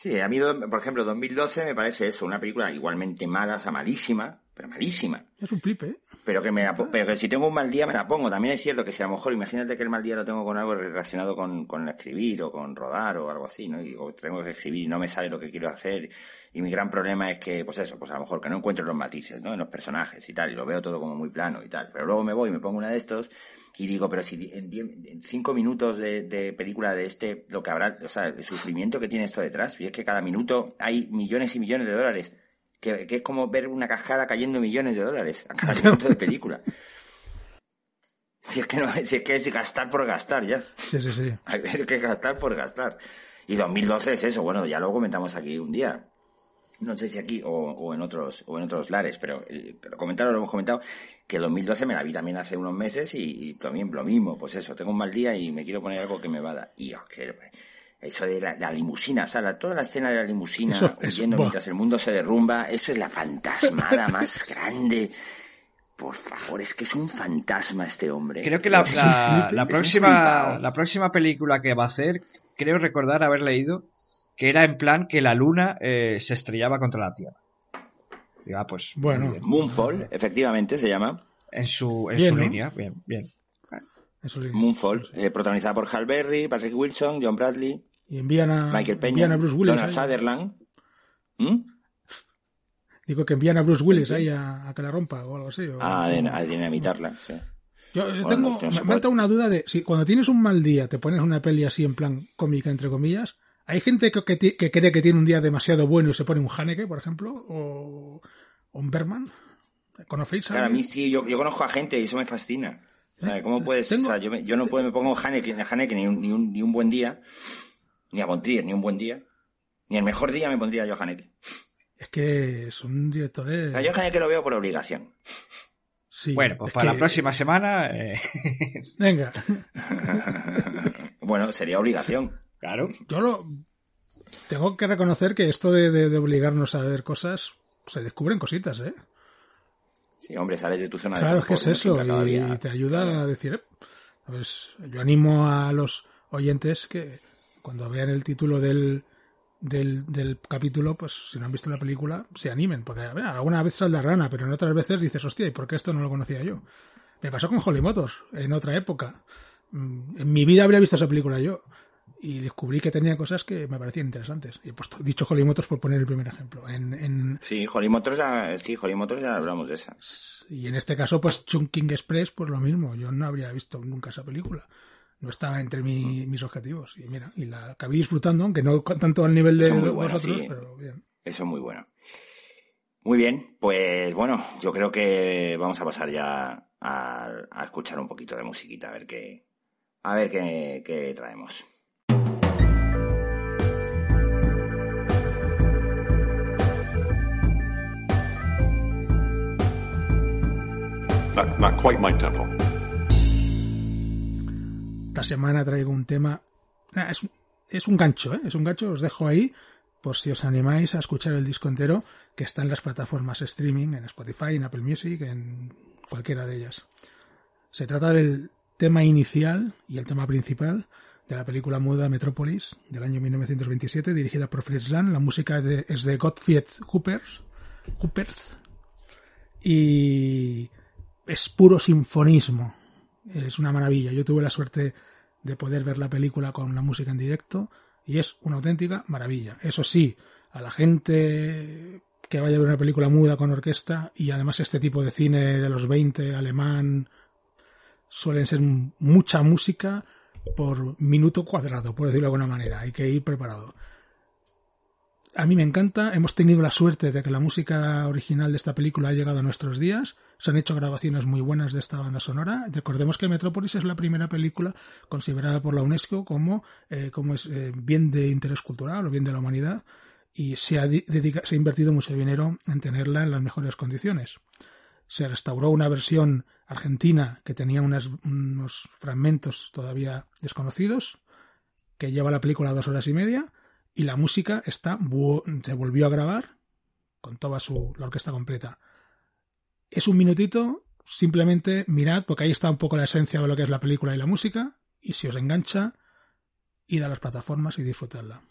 Sí, a mí, por ejemplo, 2012 me parece eso, una película igualmente mala, o sea, malísima, pero malísima. Es un flipe, ¿eh? Pero que me la po- pero que si tengo un mal día me la pongo. También es cierto que si a lo mejor, imagínate que el mal día lo tengo con algo relacionado con, con escribir o con rodar o algo así, ¿no? Y o tengo que escribir y no me sale lo que quiero hacer. Y mi gran problema es que, pues eso, pues a lo mejor que no encuentro los matices, ¿no? En los personajes y tal, y lo veo todo como muy plano y tal. Pero luego me voy y me pongo una de estos y digo, pero si en, diez- en cinco minutos de, de película de este, lo que habrá, o sea, el sufrimiento que tiene esto detrás, y es que cada minuto hay millones y millones de dólares. Que, que es como ver una cascada cayendo millones de dólares a cada minuto de película. Si es que no, si es que es gastar por gastar ya. Sí, sí, sí. Hay que gastar por gastar. Y 2012 es eso, bueno, ya lo comentamos aquí un día. No sé si aquí o, o en otros o en otros lares, pero eh, lo comentaron, lo hemos comentado, que 2012 me la vi también hace unos meses y, y también lo mismo, pues eso, tengo un mal día y me quiero poner algo que me va a dar. Y oh, que- eso de la, la limusina, o sea, la- toda la escena de la limusina Eso- huyendo mientras el mundo se derrumba, eso es la fantasmada más grande. Por favor, es que es un fantasma este hombre. Creo que la, la- próxima, la próxima película que va a hacer, creo recordar haber leído que era en plan que la luna eh, se estrellaba contra la Tierra. Y, ah, pues Bueno. Moonfall, efectivamente se llama. en su, en Bien, su ¿no? línea, bien, bien. Moonfall, eh, protagonizada por Hal Berry, Patrick Wilson, John Bradley, Y envían a, Michael Peña, envían a Bruce Willis. Donald ahí. Sutherland. ¿Mm? Digo que envían a Bruce Willis ahí a, a que la rompa o algo así. o- A, din- a dinamitarla. sí. Yo, Bueno, tengo, me- me entra una duda de si cuando tienes un mal día te pones una peli así en plan cómica, entre comillas, ¿hay gente que, que, ti- que cree que tiene un día demasiado bueno y se pone un Haneke, por ejemplo? ¿O, o un Berman? ¿Conocéis a Claro, a mí sí, yo, yo conozco a gente y eso me fascina. O sea, ¿cómo puedes? Tengo- O sea, yo, me- yo no puedo, me pongo Haneke, Haneke ni, un, ni, un, ni un buen día, ni a Bontrier, ni un buen día, ni el mejor día me pondría yo a Haneke. Es que son directores... A Haneke lo veo por obligación. sí, Bueno, pues es para que- la próxima semana, eh, Venga, Bueno, sería obligación. claro. yo lo... Tengo que reconocer que esto de, de- de obligarnos a ver cosas, se descubren cositas, ¿eh? Sí, hombre, sales de tu zona Claro, de es que es confort, eso, y día. te ayuda a decir, eh, pues yo animo a los oyentes que cuando vean el título del, del, del capítulo, pues si no han visto la película, se animen, porque ver, alguna vez saldrá rana, pero en otras veces dices, hostia, ¿y por qué esto no lo conocía yo? Me pasó con Holly Motors, en otra época. Mm, En mi vida habría visto esa película yo. Y descubrí que tenía cosas que me parecían interesantes. Y he puesto, dicho Holly Motors por poner el primer ejemplo. En, en, Sí, Holly Motors ya, sí, Motors ya hablamos de esa. y en este caso, pues Chunking Express, pues lo mismo. Yo no habría visto nunca esa película. No estaba entre mi- mis objetivos. Y mira, y la acabé disfrutando, aunque no tanto al nivel de muy vosotros, sí. pero bien. Eso es muy bueno. Muy bien, pues bueno, yo creo que vamos a pasar ya a, a escuchar un poquito de musiquita, a ver qué, a ver qué, qué traemos. Not, not quite my tempo. Esta semana traigo un tema. Ah, es, es un gancho, ¿eh? Es un gancho, os dejo ahí por si os animáis a escuchar el disco entero que está en las plataformas streaming, en Spotify, en Apple Music, en cualquiera de ellas. Se trata del tema inicial y el tema principal de la película muda Metrópolis del año 1927, dirigida por Fritz Lang. La música de- es de Gottfried Hoopers, Hoopers y es puro sinfonismo. Es una maravilla. Yo tuve la suerte de poder ver la película con la música en directo y es una auténtica maravilla. Eso sí, a la gente que vaya a ver una película muda con orquesta y además este tipo de cine de los 20, alemán, suelen ser mucha música por minuto cuadrado, por decirlo de alguna manera. Hay que ir preparado. A mí me encanta. Hemos tenido la suerte de que la música original de esta película ha llegado a nuestros días. Se han hecho grabaciones muy buenas de esta banda sonora. Recordemos que Metrópolis es la primera película considerada por la UNESCO como, eh, como es, eh, bien de interés cultural o bien de la humanidad y se ha, se ha invertido mucho dinero en tenerla en las mejores condiciones. Se restauró una versión argentina que tenía unas- unos fragmentos todavía desconocidos, que lleva la película dos horas y media, y la música está se volvió a grabar con toda su la orquesta completa. Es un minutito, simplemente mirad, porque ahí está un poco la esencia de lo que es la película y la música, y si os engancha, id a las plataformas y disfrutadla.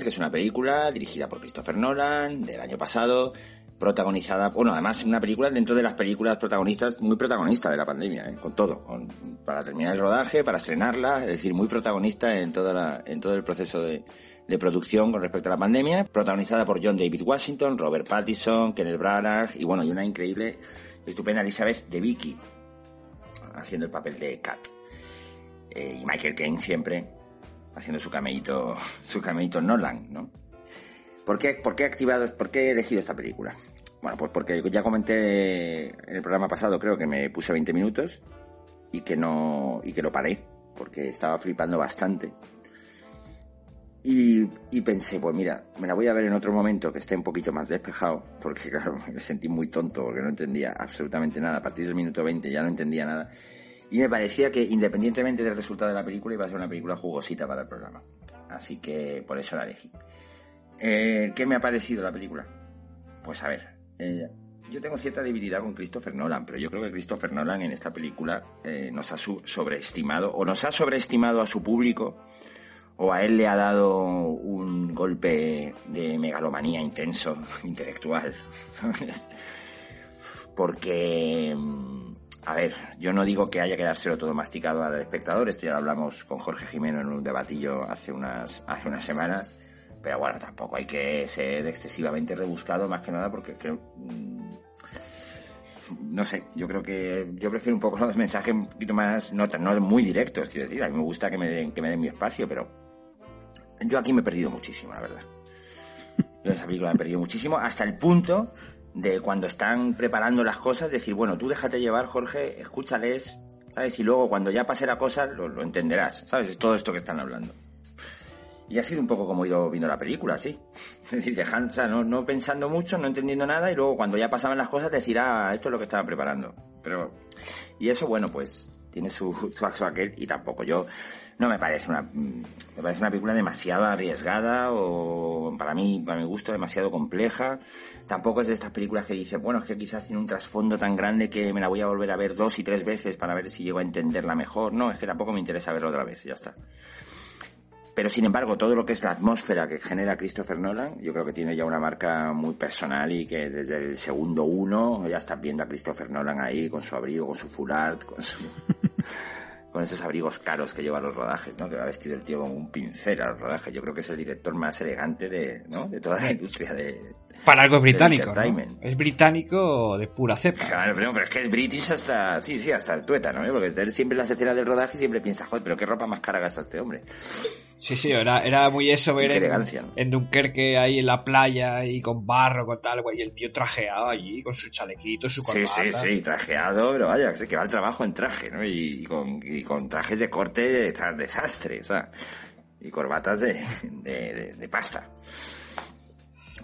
Que es una película dirigida por Christopher Nolan del año pasado, protagonizada, bueno, además una película dentro de las películas protagonistas, muy protagonista de la pandemia, ¿eh? con todo, para terminar el rodaje, para estrenarla, es decir, muy protagonista en toda en todo el proceso de, de producción con respecto a la pandemia, protagonizada por John David Washington, Robert Pattinson, Kenneth Branagh y bueno, y una increíble, estupenda Elizabeth de Vicky, haciendo el papel de Kat. Eh, y Michael Caine siempre haciendo su cameíto, su cameíto Nolan, ¿no? ¿Por qué, por qué he activado, por qué he elegido esta película? Bueno, pues porque ya comenté en el programa pasado, creo que me puse 20 minutos y que no, y que lo paré, porque estaba flipando bastante. Y, y pensé, pues mira, me la voy a ver en otro momento que esté un poquito más despejado, porque claro, me sentí muy tonto, porque no entendía absolutamente nada. A partir del minuto 20 ya no entendía nada. Y me parecía que independientemente del resultado de la película iba a ser una película jugosita para el programa. Así que por eso la elegí. Eh, ¿Qué me ha parecido la película? Pues a ver, eh, yo tengo cierta debilidad con Christopher Nolan, pero yo creo que Christopher Nolan en esta película eh, nos ha sobreestimado, o nos ha sobreestimado a su público, o a él le ha dado un golpe de megalomanía intenso, intelectual. Porque a ver, yo no digo que haya que dárselo todo masticado al espectador, esto ya lo hablamos con Jorge Jimeno en un debatillo hace unas, hace unas semanas, pero bueno, tampoco hay que ser excesivamente rebuscado, más que nada porque creo, mm, no sé, yo creo que yo prefiero un poco los mensajes un poquito más, no, no muy directos, quiero decir, a mí me gusta que me den, que me den mi espacio, pero yo aquí me he perdido muchísimo, la verdad. Yo en esa película me he perdido muchísimo, hasta el punto de cuando están preparando las cosas, decir, bueno, tú déjate llevar, Jorge, escúchales, ¿sabes? Y luego cuando ya pase la cosa, lo, entenderás, ¿sabes? Es todo esto que están hablando. Y ha sido un poco como he ido viendo la película, sí. Es decir, dejando, o sea, no, no pensando mucho, no entendiendo nada, y luego cuando ya pasaban las cosas, decir, ah, esto es lo que estaba preparando. Pero, y eso, bueno, pues, tiene su, su, su aquel, y tampoco yo, no me parece una, me parece una película demasiado arriesgada o para mí, para mi gusto, demasiado compleja. Tampoco es de estas películas que dicen, bueno, es que quizás tiene un trasfondo tan grande que me la voy a volver a ver dos y tres veces para ver si llego a entenderla mejor. No, es que tampoco me interesa verla otra vez, ya está. Pero sin embargo, todo lo que es la atmósfera que genera Christopher Nolan, yo creo que tiene ya una marca muy personal y que desde el segundo uno ya estás viendo a Christopher Nolan ahí con su abrigo, con su full art, con su... con esos abrigos caros que lleva a los rodajes, ¿no? Que va vestido el tío como un pincel a los rodajes. Yo creo que es el director más elegante de, ¿no? De toda la industria de... Para algo británico, ¿no? Es británico de pura cepa. Claro, pero, pero, es que es british hasta, sí, sí, hasta el tuétano, ¿eh? Porque él siempre en las escenas del rodaje siempre piensa, joder, pero qué ropa más cara gasta este hombre. Sí, sí, era, era muy eso ver en, ¿no? en, Dunkerque ahí en la playa y con barro, con tal, güey, y el tío trajeado allí con su chalequito, su corbata. Sí, sí, sí, trajeado, pero vaya, que va al trabajo en traje, ¿no? Y, y, con, y con trajes de corte de, desastre, o sea, y corbatas de, de, de, de pasta.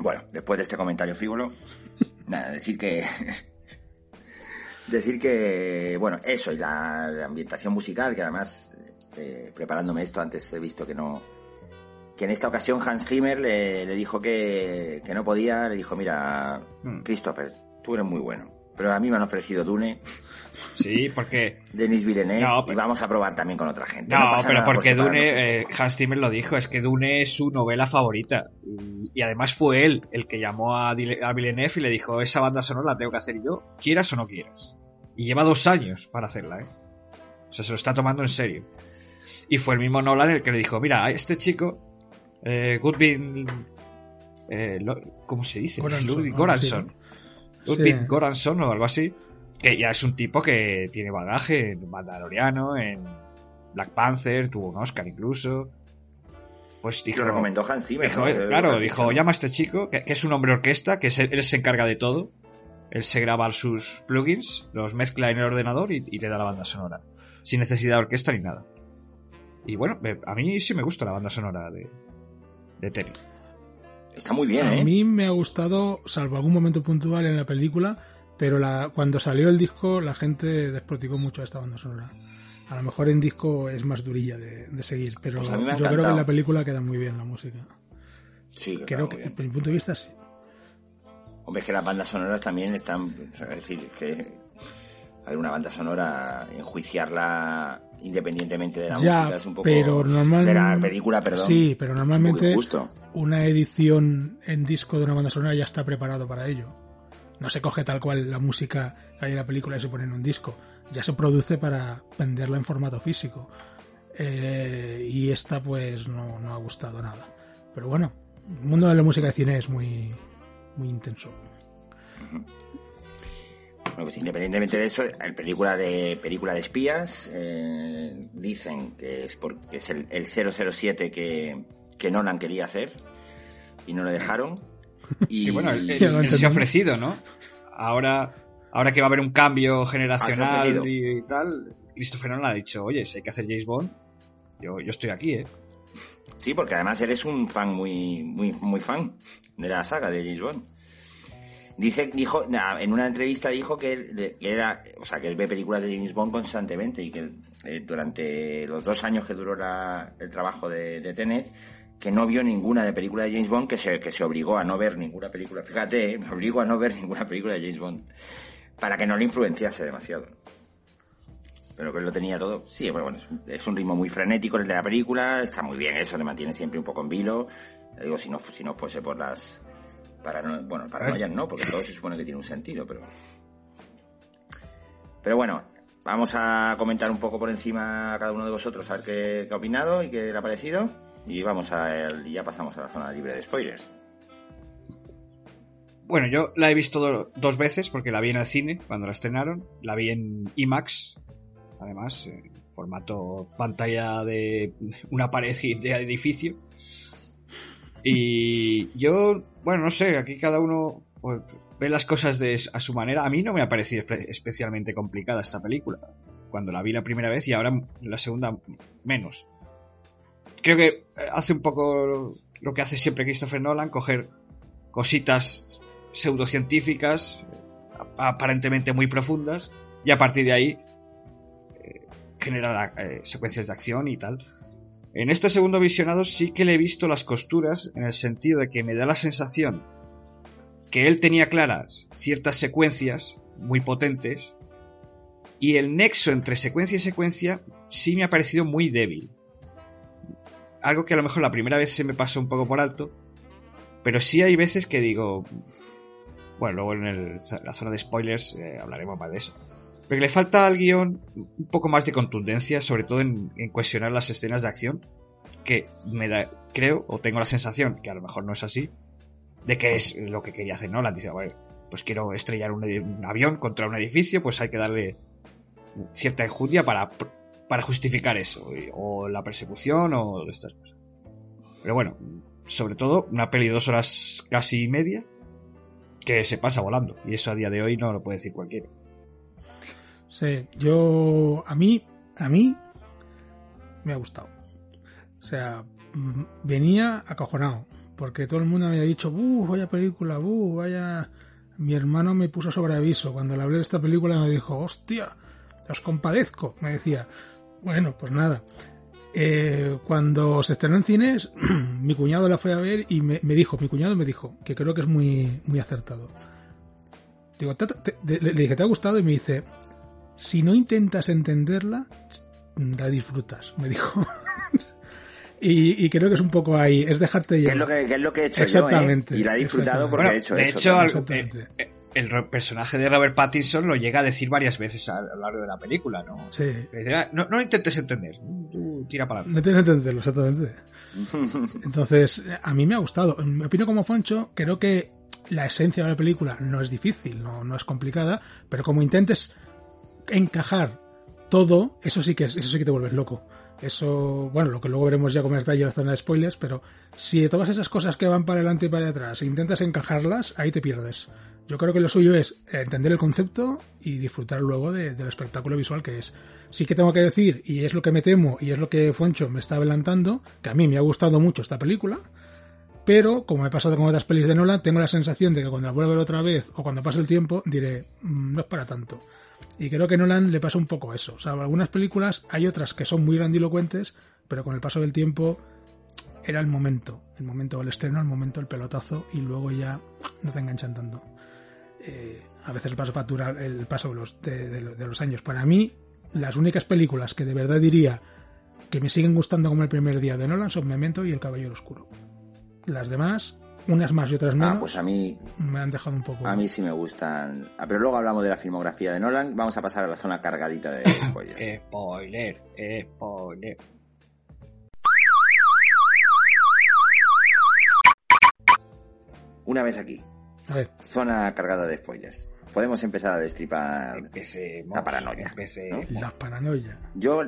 Bueno, después de este comentario frívolo, nada, decir que... decir que, bueno, eso, y la, la ambientación musical, que además eh, preparándome esto antes he visto que no que en esta ocasión Hans Zimmer le, le dijo que, que, no podía le dijo mira mm. Christopher tú eres muy bueno pero a mí me han ofrecido Dune. Sí porque Denis Villeneuve no, pero... y vamos a probar también con otra gente. No, no pero porque por Dune eh, Hans Zimmer lo dijo es que Dune es su novela favorita. Y, y además fue él el que llamó a, a Villeneuve y le dijo esa banda sonora la tengo que hacer yo quieras o no quieras y lleva dos años para hacerla eh o sea se lo está tomando en serio. Y fue el mismo Nolan el que le dijo, mira, a este chico, eh, Goodwin, eh, lo, ¿cómo se dice? Goranson. Ludwig Goranson. Goodwin sí. Goranson o algo así. Que ya es un tipo que tiene bagaje en Mandaloriano, en Black Panther, tuvo un Oscar incluso. Pues dijo... Lo recomendó Hans Zimmer. Dijo, ¿no? Claro, dijo, llama a este chico, que, que, es un hombre orquesta, que es, él se encarga de todo. Él se graba sus plugins, los mezcla en el ordenador y, y le da la banda sonora. Sin necesidad de orquesta ni nada. Y bueno, a mí sí me gusta la banda sonora de, de Terry. Está muy bien, ¿eh? A mí me ha gustado, salvo algún momento puntual en la película, pero la, cuando salió el disco la gente desprotigó mucho a esta banda sonora. A lo mejor en disco es más durilla de, de seguir, pero pues yo creo que en la película queda muy bien la música. Sí, creo que, desde mi punto de vista, sí. Hombre, es que las bandas sonoras también están, es decir, que A ver, una banda sonora, enjuiciarla independientemente de la Ya, música es un poco... pero normal- De la película, perdón. Sí, pero un normalmente injusto. una edición en disco de una banda sonora ya está preparado para ello. No se coge tal cual la música que hay en la película y se pone en un disco. Ya se produce para venderla en formato físico. Eh, y esta pues no, no ha gustado nada. Pero bueno, el mundo de la música de cine es muy, muy intenso. Bueno, pues independientemente de eso, en película de película de espías eh, dicen que es porque es el, el 007 que, que Nolan quería hacer y no le dejaron. Y, Y bueno, él, se ha ofrecido, ¿no? Ahora, ahora que va a haber un cambio generacional y tal, Christopher Nolan ha dicho, oye, si hay que hacer James Bond, yo, yo estoy aquí, ¿eh? sí, porque además eres un fan muy, muy, muy fan de la saga de James Bond. Dice, dijo, en una entrevista dijo que él, era, o sea, que él ve películas de James Bond constantemente y que eh, durante los dos años que duró el trabajo de, de Tenet, que no vio ninguna de película de James Bond, que se, que se obligó a no ver ninguna película. Fíjate, eh, me obligó a no ver ninguna película de James Bond. Para que no le influenciase demasiado. Pero que lo tenía todo. Sí, bueno, es, un- es un ritmo muy frenético el de la película, está muy bien eso, le mantiene siempre un poco en vilo. Digo, si no, si no fuese por las parano bueno, paranoias no, porque todo se supone que tiene un sentido, pero... Pero bueno, vamos a comentar un poco por encima a cada uno de vosotros, a ver qué, qué ha opinado y qué le ha parecido. Y vamos a, y ya pasamos a la zona libre de spoilers. Bueno, yo la he visto do- dos veces porque la vi en el cine cuando la estrenaron, la vi en IMAX, además, en formato pantalla de una pared de edificio. Y yo, bueno, no sé, aquí cada uno pues, ve las cosas de, a su manera. A mí no me ha parecido espe- especialmente complicada esta película, cuando la vi la primera vez y ahora la segunda menos. Creo que eh, hace un poco lo que hace siempre Christopher Nolan, coger cositas pseudocientíficas, aparentemente muy profundas, y a partir de ahí eh, generar eh, secuencias de acción y tal. En este segundo visionado sí que le he visto las costuras en el sentido de que me da la sensación que él tenía claras ciertas secuencias muy potentes y el nexo entre secuencia y secuencia sí me ha parecido muy débil. Algo que a lo mejor la primera vez se me pasó un poco por alto, pero sí hay veces que digo, bueno, luego en la zona de spoilers eh, hablaremos más de eso. Pero que le falta al guion un poco más de contundencia, sobre todo en, cuestionar las escenas de acción, que me da, creo, o tengo la sensación, que a lo mejor no es así, de que es lo que quería hacer Nolan. Dice, bueno, pues quiero estrellar un, avión contra un edificio, pues hay que darle cierta enjundia para, para justificar eso, o la persecución, o estas cosas. Pero bueno, sobre todo, una peli de dos horas casi y media, que se pasa volando, y eso a día de hoy no lo puede decir cualquiera. Sí, yo a mí, a mí me ha gustado. O sea, venía acojonado, porque todo el mundo me había dicho, ¡buh, vaya película, buh, vaya... Mi hermano me puso sobre aviso. Cuando le hablé de esta película me dijo, hostia, os compadezco. Me decía, bueno, pues nada. Eh, cuando se estrenó en cines, mi cuñado la fue a ver y me, me dijo, mi cuñado me dijo, que creo que es muy, muy acertado. Digo, "¿Te- te- te-?" le le dije, ¿te ha gustado? Y me dice, si no intentas entenderla, la disfrutas, me dijo. y, y creo que es un poco ahí, es dejarte ¿Qué llevar. es lo que, qué es lo que he hecho Exactamente, yo, eh? Y la he disfrutado porque Bueno, he hecho de eso. hecho, Exactamente. eh, el personaje de Robert Pattinson lo llega a decir varias veces a, lo largo de la película, ¿no? Sí, dice, "Ah, no, no lo intentes entender, tú tira para adelante. no que entenderlo, exactamente. Entonces, a mí me ha gustado. Me opino como Foncho, creo que la esencia de la película no es difícil, no, no es complicada, pero como intentes encajar todo, eso sí que es, eso sí que te vuelves loco. Eso, bueno, lo que luego veremos ya como está ya la zona de spoilers, pero si todas esas cosas que van para adelante y para atrás intentas encajarlas, ahí te pierdes. Yo creo que lo suyo es entender el concepto y disfrutar luego de- del espectáculo visual que es. Sí que tengo que decir, y es lo que me temo, y es lo que Foncho me está adelantando, que a mí me ha gustado mucho esta película, pero como me he pasado con otras pelis de Nolan, tengo la sensación de que cuando la vuelva a ver otra vez o cuando pase el tiempo, diré, "Mm, no es para tanto. Y creo que Nolan le pasa un poco eso. O sea, algunas películas hay otras que son muy grandilocuentes, pero con el paso del tiempo era el momento, el momento del estreno, el momento del pelotazo y luego ya no te enganchan tanto. Eh, a veces el paso factura el paso de los, de los años. Para mí, las únicas películas que de verdad diría que me siguen gustando como el primer día de Nolan son Memento y El Caballero Oscuro. Las demás, unas más y otras menos, Ah, pues a mí, me han dejado un poco... a mí sí me gustan. Ah, pero luego hablamos de la filmografía de Nolan. Vamos a pasar a la zona cargadita de spoilers. Spoiler, spoiler. Una vez aquí, A ver, zona cargada de spoilers. Podemos empezar a destripar. Empecemos. La paranoia, Empecemos. la paranoia. Yo,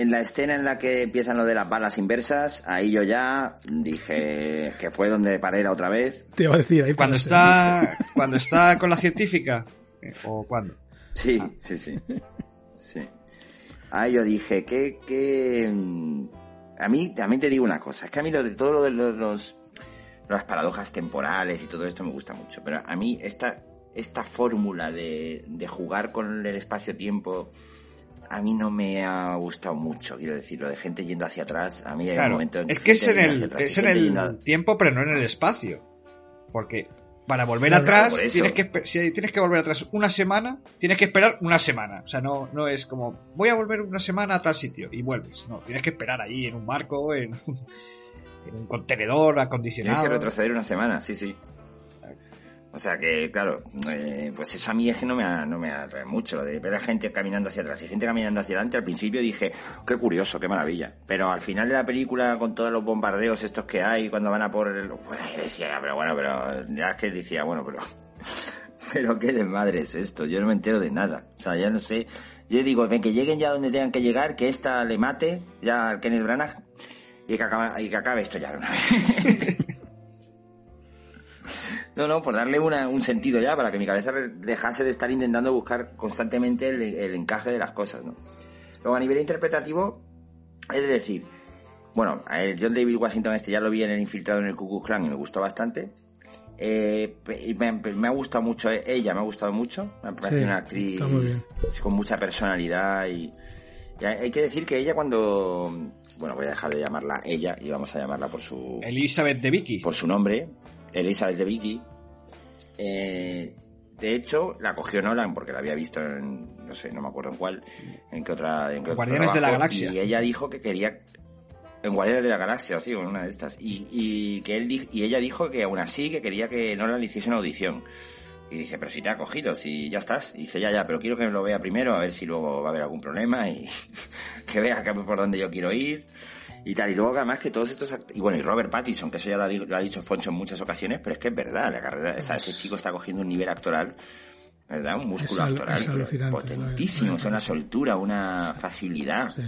en la escena en la que empiezan lo de las balas inversas, ahí yo ya dije que fue donde paré la otra vez. Te iba a decir ahí Cuando está, cuando está con la científica. ¿O cuándo? Sí, sí, sí. Sí. Ahí yo dije que, que... A mí también te digo una cosa, es que a mí lo de todo lo de los, los- las paradojas temporales y todo esto me gusta mucho, pero a mí esta, esta fórmula de, de jugar con el espacio-tiempo a mí no me ha gustado mucho, quiero decir, lo de gente yendo hacia atrás, a mí hay un momento en es que es en el, atrás es en el a- tiempo, pero no en el espacio. Porque para volver atrás, tienes que, si tienes que volver atrás una semana, tienes que esperar una semana. O sea, no, no es como, voy a volver una semana a tal sitio y vuelves. No, tienes que esperar ahí en un barco, en, un- en un contenedor Tienes acondicionado. que retroceder una semana, sí, sí. O sea que, claro, eh, pues eso a mí es que no me, ha- no me atrae mucho, de ver a gente caminando hacia atrás y gente caminando hacia adelante. Al principio dije, qué curioso, qué maravilla. Pero al final de la película, con todos los bombardeos estos que hay, cuando van a por el... Bueno, decía, pero bueno, pero ya es que decía, bueno, pero... Pero qué desmadre es esto, yo no me entero de nada. O sea, ya no sé. Yo digo, ven que lleguen ya donde tengan que llegar, que esta le mate, ya al Kenneth Branagh, y que, acabe, y que acabe esto ya de una vez. No, no, por darle una- un sentido ya, para que mi cabeza dejase de estar intentando buscar constantemente el, el encaje de las cosas, ¿no? Luego, a nivel interpretativo, es decir, bueno, a el John David Washington este ya lo vi en el infiltrado en el Ku Klux Klan y me gustó bastante. Eh, me, me ha gustado mucho e- ella, me ha gustado mucho. Me parece Sí, una actriz con mucha personalidad y, y hay hay que decir que ella cuando, bueno, voy a dejar de llamarla ella y vamos a llamarla por su, Elizabeth de Vicky. por su nombre, Elizabeth de Vicky. Eh, de hecho, la cogió Nolan porque la había visto en, no sé, no me acuerdo en cuál, en qué otra, en qué Guardianes de la Galaxia. Y ella dijo que quería, en Guardianes de la Galaxia, sí, en una de estas. Y, y que él, y ella dijo que aún así que quería que Nolan le hiciese una audición. Y dice, pero si te ha cogido, si ya estás. Y dice, ya, ya, pero quiero que lo vea primero, a ver si luego va a haber algún problema y que vea que por dónde yo quiero ir y tal. Y luego además que todos estos y bueno, y Robert Pattinson, que eso ya lo ha, lo ha dicho Foncho en muchas ocasiones, pero es que es verdad, la carrera, o sea, ese chico está cogiendo un nivel actoral, ¿verdad? Un músculo Es al- actoral es pero potentísimo, sea, una soltura, una facilidad. Sí.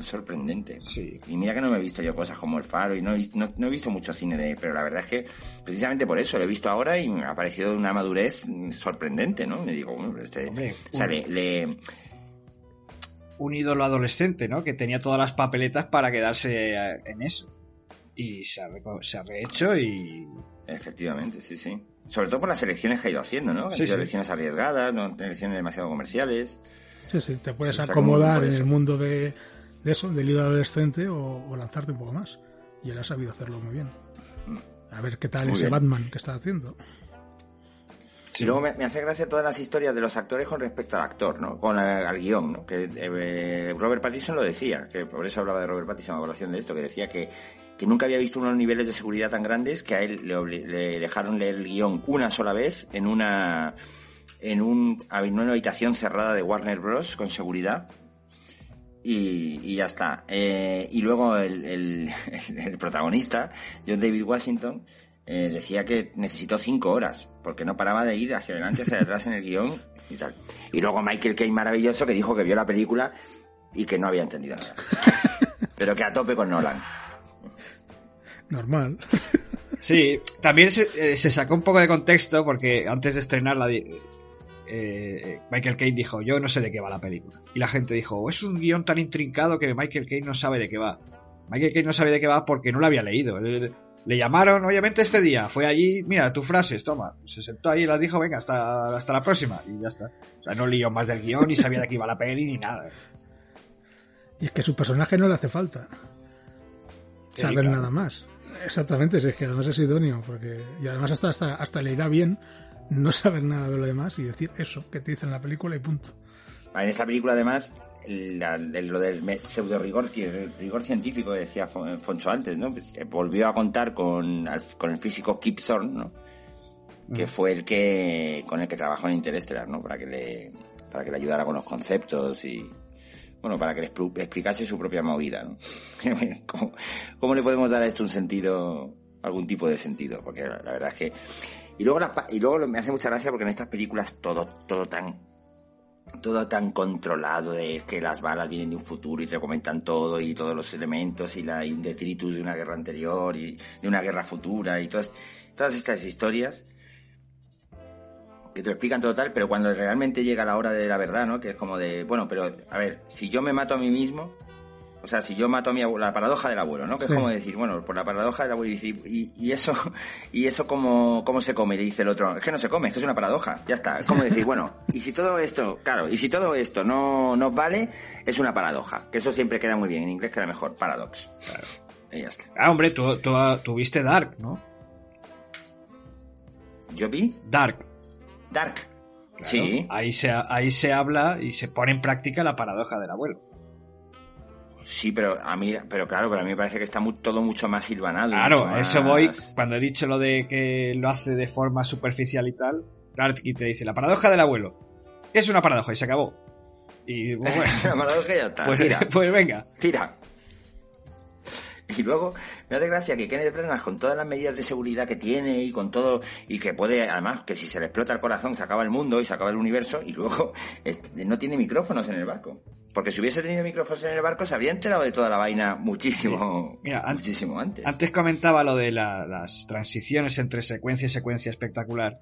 Es sorprendente. Sí. Y mira que no me he visto yo cosas como El Faro y no he visto, no, no he visto mucho cine de pero la verdad es que precisamente por eso lo he visto ahora y me ha parecido una madurez mm, sorprendente, ¿no? Me digo, bueno, este, Hombre, o sea, le- un ídolo adolescente, ¿no? Que tenía todas las papeletas para quedarse eh, en eso. Y se ha, reco- se ha rehecho y... efectivamente, sí, sí. Sobre todo por las elecciones que ha ido haciendo, ¿no? Que Sí, han sido sí. elecciones arriesgadas, no elecciones demasiado comerciales. Sí, sí, te puedes acomodar en el mundo de, de eso, del líder adolescente o, o lanzarte un poco más. Y él ha sabido hacerlo muy bien. A ver qué tal Muy ese bien. Batman que está haciendo. Y luego me, me hace gracia todas las historias de los actores con respecto al actor, ¿no? Con la- al guion, ¿no? Que eh, Robert Pattinson lo decía, que por eso hablaba de Robert Pattinson a colación de esto, que decía que, que nunca había visto unos niveles de seguridad tan grandes que a él le, le dejaron leer el guion una sola vez en una en un en una habitación cerrada de Warner Bros. con seguridad y, y ya está. Eh, y luego el, el, el protagonista, John David Washington, eh, decía que necesitó cinco horas, porque no paraba de ir hacia adelante, hacia atrás en el guion y tal. Y luego Michael Caine maravilloso que dijo que vio la película y que no había entendido nada. Pero que a tope con Nolan. Normal. Sí, también se, eh, se sacó un poco de contexto porque antes de estrenarla eh, Michael Caine dijo, yo no sé de qué va la película. Y la gente dijo, es un guion tan intrincado que Michael Caine no sabe de qué va. Michael Caine no sabe de qué va porque no lo había leído. Le, le llamaron, obviamente, este día. Fue allí, mira, tus frases, toma. Se sentó ahí y las dijo, venga, hasta, hasta la próxima. Y ya está. O sea, no leyó más del guion, ni sabía de qué iba la peli, ni nada. Y es que su personaje no le hace falta Sí, saber claro. nada más. Exactamente, si es que además es idóneo, porque y además hasta, hasta, hasta le irá bien no saber nada de lo demás y decir eso que te dice en la película y punto. En esta película, además, la, lo del pseudo rigor, rigor científico que decía Foncho antes, ¿no? Pues, eh, volvió a contar con, con el físico Kip Thorne, ¿no? Que fue el que, con el que trabajó en Interestelar, ¿no? Para que le, para que le ayudara con los conceptos y, bueno, para que le explicase su propia movida, ¿no? ¿Cómo, ¿Cómo, le podemos dar a esto un sentido, algún tipo de sentido? Porque la, verdad es que, y luego, y luego me hace mucha gracia porque en estas películas todo, todo tan, todo tan controlado de que las balas vienen de un futuro y te comentan todo y todos los elementos y la detritus de una guerra anterior y de una guerra futura y todas, todas estas historias que te explican todo tal, pero cuando realmente llega la hora de la verdad, ¿no? Que es como de, bueno, pero a ver, si yo me mato a mí mismo, o sea, si yo mato a mi abuelo, la paradoja del abuelo, ¿no? Que es como decir, bueno, por la paradoja del abuelo, y, y, eso, y eso cómo, cómo se come, le dice el otro, es que no se come, es que es una paradoja, ya está. Es como decir, bueno, y si todo esto, claro, y si todo esto no nos vale, es una paradoja, que eso siempre queda muy bien, en inglés queda mejor, paradox. Claro. Y ya está. Ah, hombre, tú, tú, tú viste Dark, ¿no? ¿Yo vi? Dark. Dark. sí. Ahí se, ahí se habla y se pone en práctica la paradoja del abuelo. Sí, pero a mí, pero claro, pero a mí me parece que está todo mucho más silvanado. Claro, eso voy, cuando he dicho lo de que lo hace de forma superficial y tal, y te dice, la paradoja del abuelo. Es una paradoja y se acabó. Y bueno, es una paradoja y ya está. Pues, pues venga. Tira. Y luego me hace gracia que Kenneth Branagh con todas las medidas de seguridad que tiene y con todo y que puede además que si se le explota el corazón se acaba el mundo y se acaba el universo y luego no tiene micrófonos en el barco. Porque si hubiese tenido micrófonos en el barco se habría enterado de toda la vaina muchísimo, muchísimo antes. Antes comentaba lo de las transiciones entre secuencia y secuencia espectacular.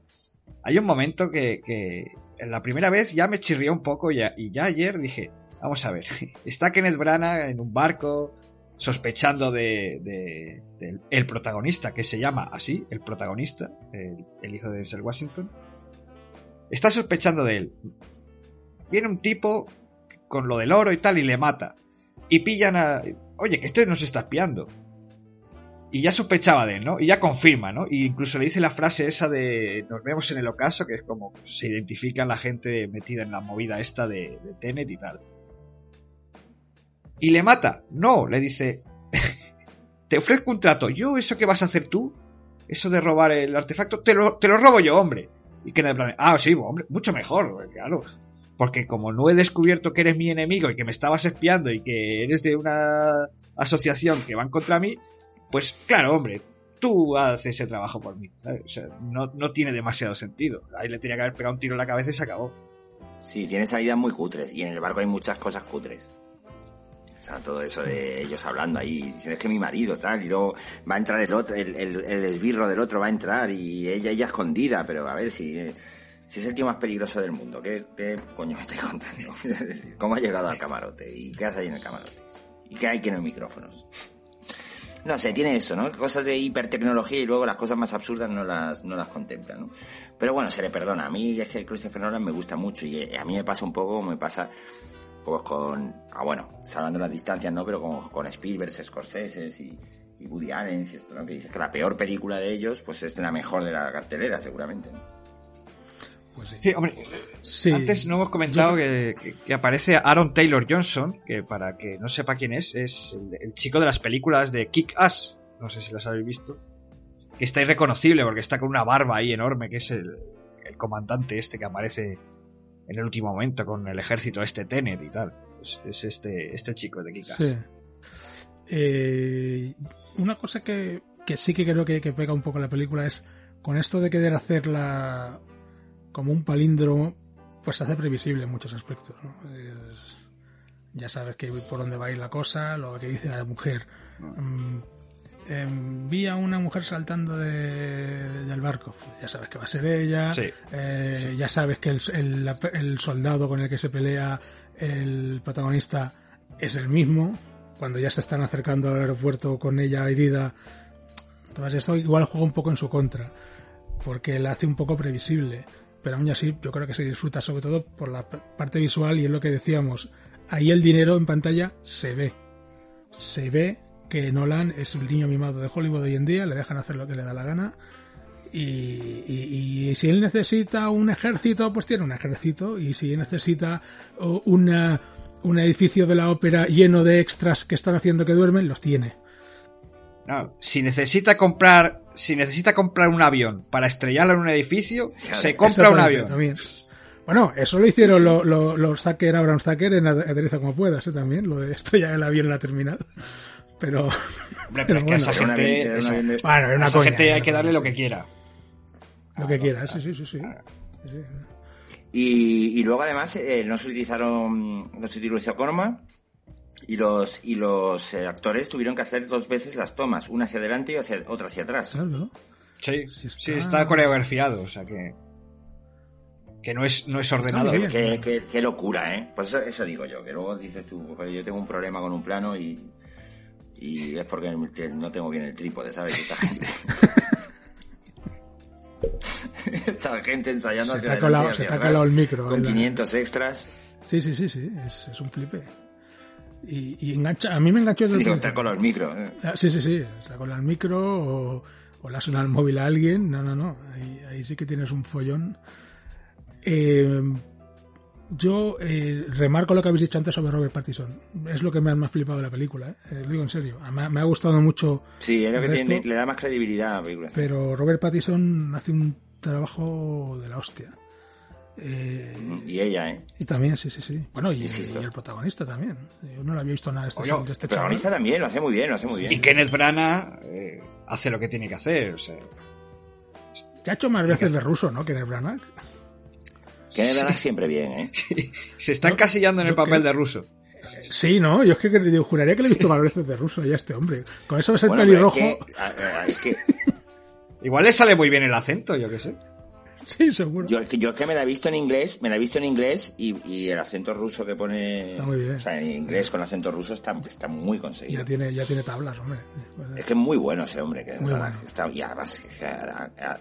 Hay un momento que, que en la primera vez ya me chirrió un poco y ya ayer dije, vamos a ver, está Kenneth Branagh en un barco sospechando de, el protagonista, que se llama así, el protagonista, el, hijo de Sir Washington, está sospechando de él. Viene un tipo con lo del oro y tal y le mata. Y pillan a... Oye, que este nos está espiando. Y ya sospechaba de él, ¿no? Y ya confirma, ¿no? Incluso le dice la frase esa de nos vemos en el ocaso, que es como se identifica la gente metida en la movida esta de, de Tenet y tal. ¿Y le mata? No, le dice, te ofrezco un trato, yo eso que vas a hacer tú, eso de robar el artefacto, te lo, te lo robo yo, hombre. Y que plan, ah, sí, hombre, mucho mejor, claro. Porque como no he descubierto que eres mi enemigo y que me estabas espiando y que eres de una asociación que van contra mí, pues claro, hombre, tú haces ese trabajo por mí. O sea, no, no tiene demasiado sentido. Ahí le tenía que haber pegado un tiro en la cabeza y se acabó. Sí, tiene salidas muy cutres y en el barco hay muchas cosas cutres. O sea, todo eso de ellos hablando ahí, diciendo es que mi marido tal, y luego va a entrar el otro, el, el, esbirro del otro va a entrar y ella, ella escondida, pero a ver si, si es el tío más peligroso del mundo, ¿qué, qué coño me estáis contando? ¿Cómo ha llegado al camarote? ¿Y qué hace ahí en el camarote? ¿Y qué hay que en los micrófonos? No sé, tiene eso, ¿no? Cosas de hipertecnología y luego las cosas más absurdas no las, no las contempla, ¿no? Pero bueno, se le perdona. A mí es que Christopher Nolan me gusta mucho y a mí me pasa un poco me pasa pues con, ah, bueno, salvando las distancias, ¿no? Pero con, con Spielberg, Scorsese y, y Woody Allen y esto, ¿no? Que dices que la peor película de ellos, pues es la mejor de la cartelera, seguramente, Pues sí. hombre, antes no hemos comentado que, que, aparece Aaron Taylor Johnson, que para que no sepa quién es, es el, chico de las películas de Kick Ass, no sé si las habéis visto, que está irreconocible porque está con una barba ahí enorme, que es el, el comandante este que aparece en el último momento con el ejército este Tenet y tal. Es, este, este chico de Kikas. Sí. Eh, una cosa que, que, sí que creo que, que, pega un poco la película es con esto de querer hacerla como un palíndromo, pues se hace previsible en muchos aspectos. ya sabes que por dónde va a ir la cosa, lo que dice la mujer. Mm, vi a una mujer saltando del barco. Ya sabes que va a ser ella. Eh, ya sabes que el, soldado con el que se pelea el protagonista es el mismo. Cuando ya se están acercando al aeropuerto con ella herida. Entonces esto igual juega un poco en su contra. Porque la hace un poco previsible. Pero aún así yo creo que se disfruta sobre todo por la parte visual y es lo que decíamos. Ahí el dinero en pantalla se ve. Se ve que Nolan es el niño mimado de Hollywood hoy en día, le dejan hacer lo que le da la gana Y, y, si él necesita un ejército, pues tiene un ejército. Y si necesita una, un edificio de la ópera lleno de extras que están haciendo que duermen, los tiene. No, si necesita comprar, si necesita comprar un avión para estrellarlo en un edificio, se compra un avión. También. Bueno, eso lo hicieron los, los, los Zucker, Abraham Zucker en Aterriza como puedas, ¿eh? también, lo de estrellar el avión en la terminal. Pero, Hombre, pero, pero bueno, esa gente, eso, de... bueno, una esa coña, gente hay que darle lo que quiera. Lo que quiera, sí, sí, sí, sí. sí. Y, y, luego además eh, no se utilizaron, no se utilizó Corma y los y los eh, actores tuvieron que hacer dos veces las tomas, una hacia adelante y hacia, otra hacia atrás. Claro. Sí, sí está... sí, está coreografiado, o sea que que no es no es ordenado. Qué, qué, qué, qué, locura, ¿eh? Pues eso, eso, digo yo, que luego dices tú, yo tengo un problema con un plano y y es porque no tengo bien el trípode, ¿sabes? Esta gente, Esta gente ensayando se está colado, se está colado el micro. Con 500 extras. Sí, sí, sí, sí, es, es un flipe. Y, y, engancha, a mí me enganchó desde sí, está colado el micro. ¿eh? Sí, sí, sí, está colado el micro o, o le ha sonado el móvil a alguien. No, no, no, ahí, ahí sí que tienes un follón. Eh, yo eh, remarco lo que habéis dicho antes sobre Robert Pattinson. Es lo que me ha más flipado de la película, ¿eh? lo digo en serio. Me, me, ha gustado mucho. Sí, es lo que tiene, le da más credibilidad a la película. Pero Robert Pattinson hace un trabajo de la hostia. Eh, y ella, ¿eh? Y también, sí, sí, sí. Bueno, y, y el protagonista también. Yo no lo había visto nada de este, Oye, de este El protagonista chaval. también, lo hace muy bien, lo hace muy bien. Y Kenneth Branagh eh, hace lo que tiene que hacer, o sea... Ya ha hecho más veces de ruso, ¿no? Kenneth Branagh. Kenneth Branagh siempre bien, ¿eh? Sí, se está encasillando en el papel de ruso. Sí, no, yo es que yo juraría que le he visto más veces de ruso ya a este hombre. Con eso es el bueno, pelirrojo. Es que, es que... Igual le sale muy bien el acento, yo qué sé. Sí, seguro. Yo, yo que me la he visto en inglés, me la he visto en inglés y, y el acento ruso que pone. Está muy bien. O sea, en inglés con acento ruso está, está muy conseguido. Ya tiene, ya tiene tablas, hombre. Es que es muy bueno ese hombre. Que muy bueno. está, y además que, que,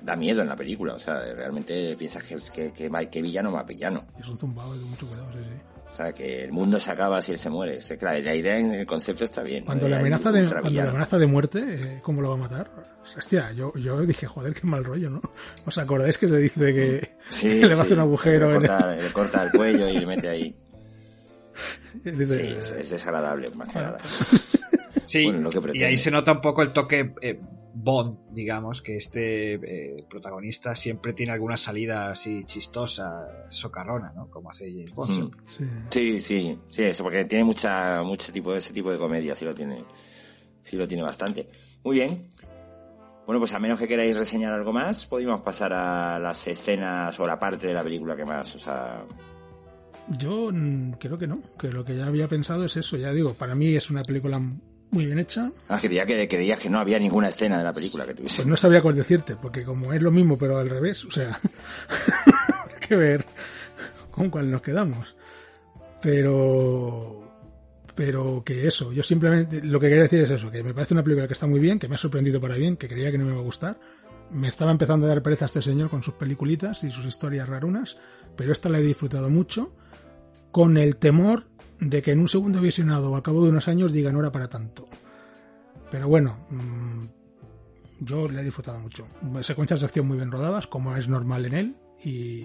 da miedo en la película. O sea, realmente piensas que, que, que, que villano más villano. Es un zumbado de mucho cuidado, sí, sí. O sea, que el mundo se acaba si él se muere. Claro, la idea en el concepto está bien. Cuando, la amenaza, de, cuando la amenaza de muerte, eh, ¿cómo lo va a matar? Hostia, yo, yo dije, joder, qué mal rollo, ¿no? ¿Os acordáis que se dice que, sí, que le va sí, a hacer un agujero? Le corta, le corta el cuello y le mete ahí. Dice, sí, es, es, desagradable, más que nada. Sí, bueno, y ahí se nota un poco el toque eh, Bond, digamos, que este eh, protagonista siempre tiene alguna salida así chistosa, socarrona, ¿no? Como hace James Bond. Mm. Sí. sí, sí, sí, eso, porque tiene mucha, mucho tipo de ese tipo de comedia, sí lo tiene, sí lo tiene bastante. Muy bien. Bueno, pues a menos que queráis reseñar algo más, podemos pasar a las escenas o la parte de la película que más os ha... Yo creo que no, que lo que ya había pensado es eso, ya digo, para mí es una película muy bien hecha. Ah, creía que creías que no había ninguna escena de la película que tuviese. Pues no sabría cuál decirte, porque como es lo mismo pero al revés, o sea, hay que ver con cuál nos quedamos. Pero pero que eso, yo simplemente lo que quería decir es eso, que me parece una película que está muy bien, que me ha sorprendido para bien, que creía que no me iba a gustar. Me estaba empezando a dar pereza a este señor con sus peliculitas y sus historias rarunas, pero esta la he disfrutado mucho, con el temor de que en un segundo visionado o al cabo de unos años diga no era para tanto. Pero bueno, mmm, yo le he disfrutado mucho. Secuencias de acción muy bien rodadas, como es normal en él, y,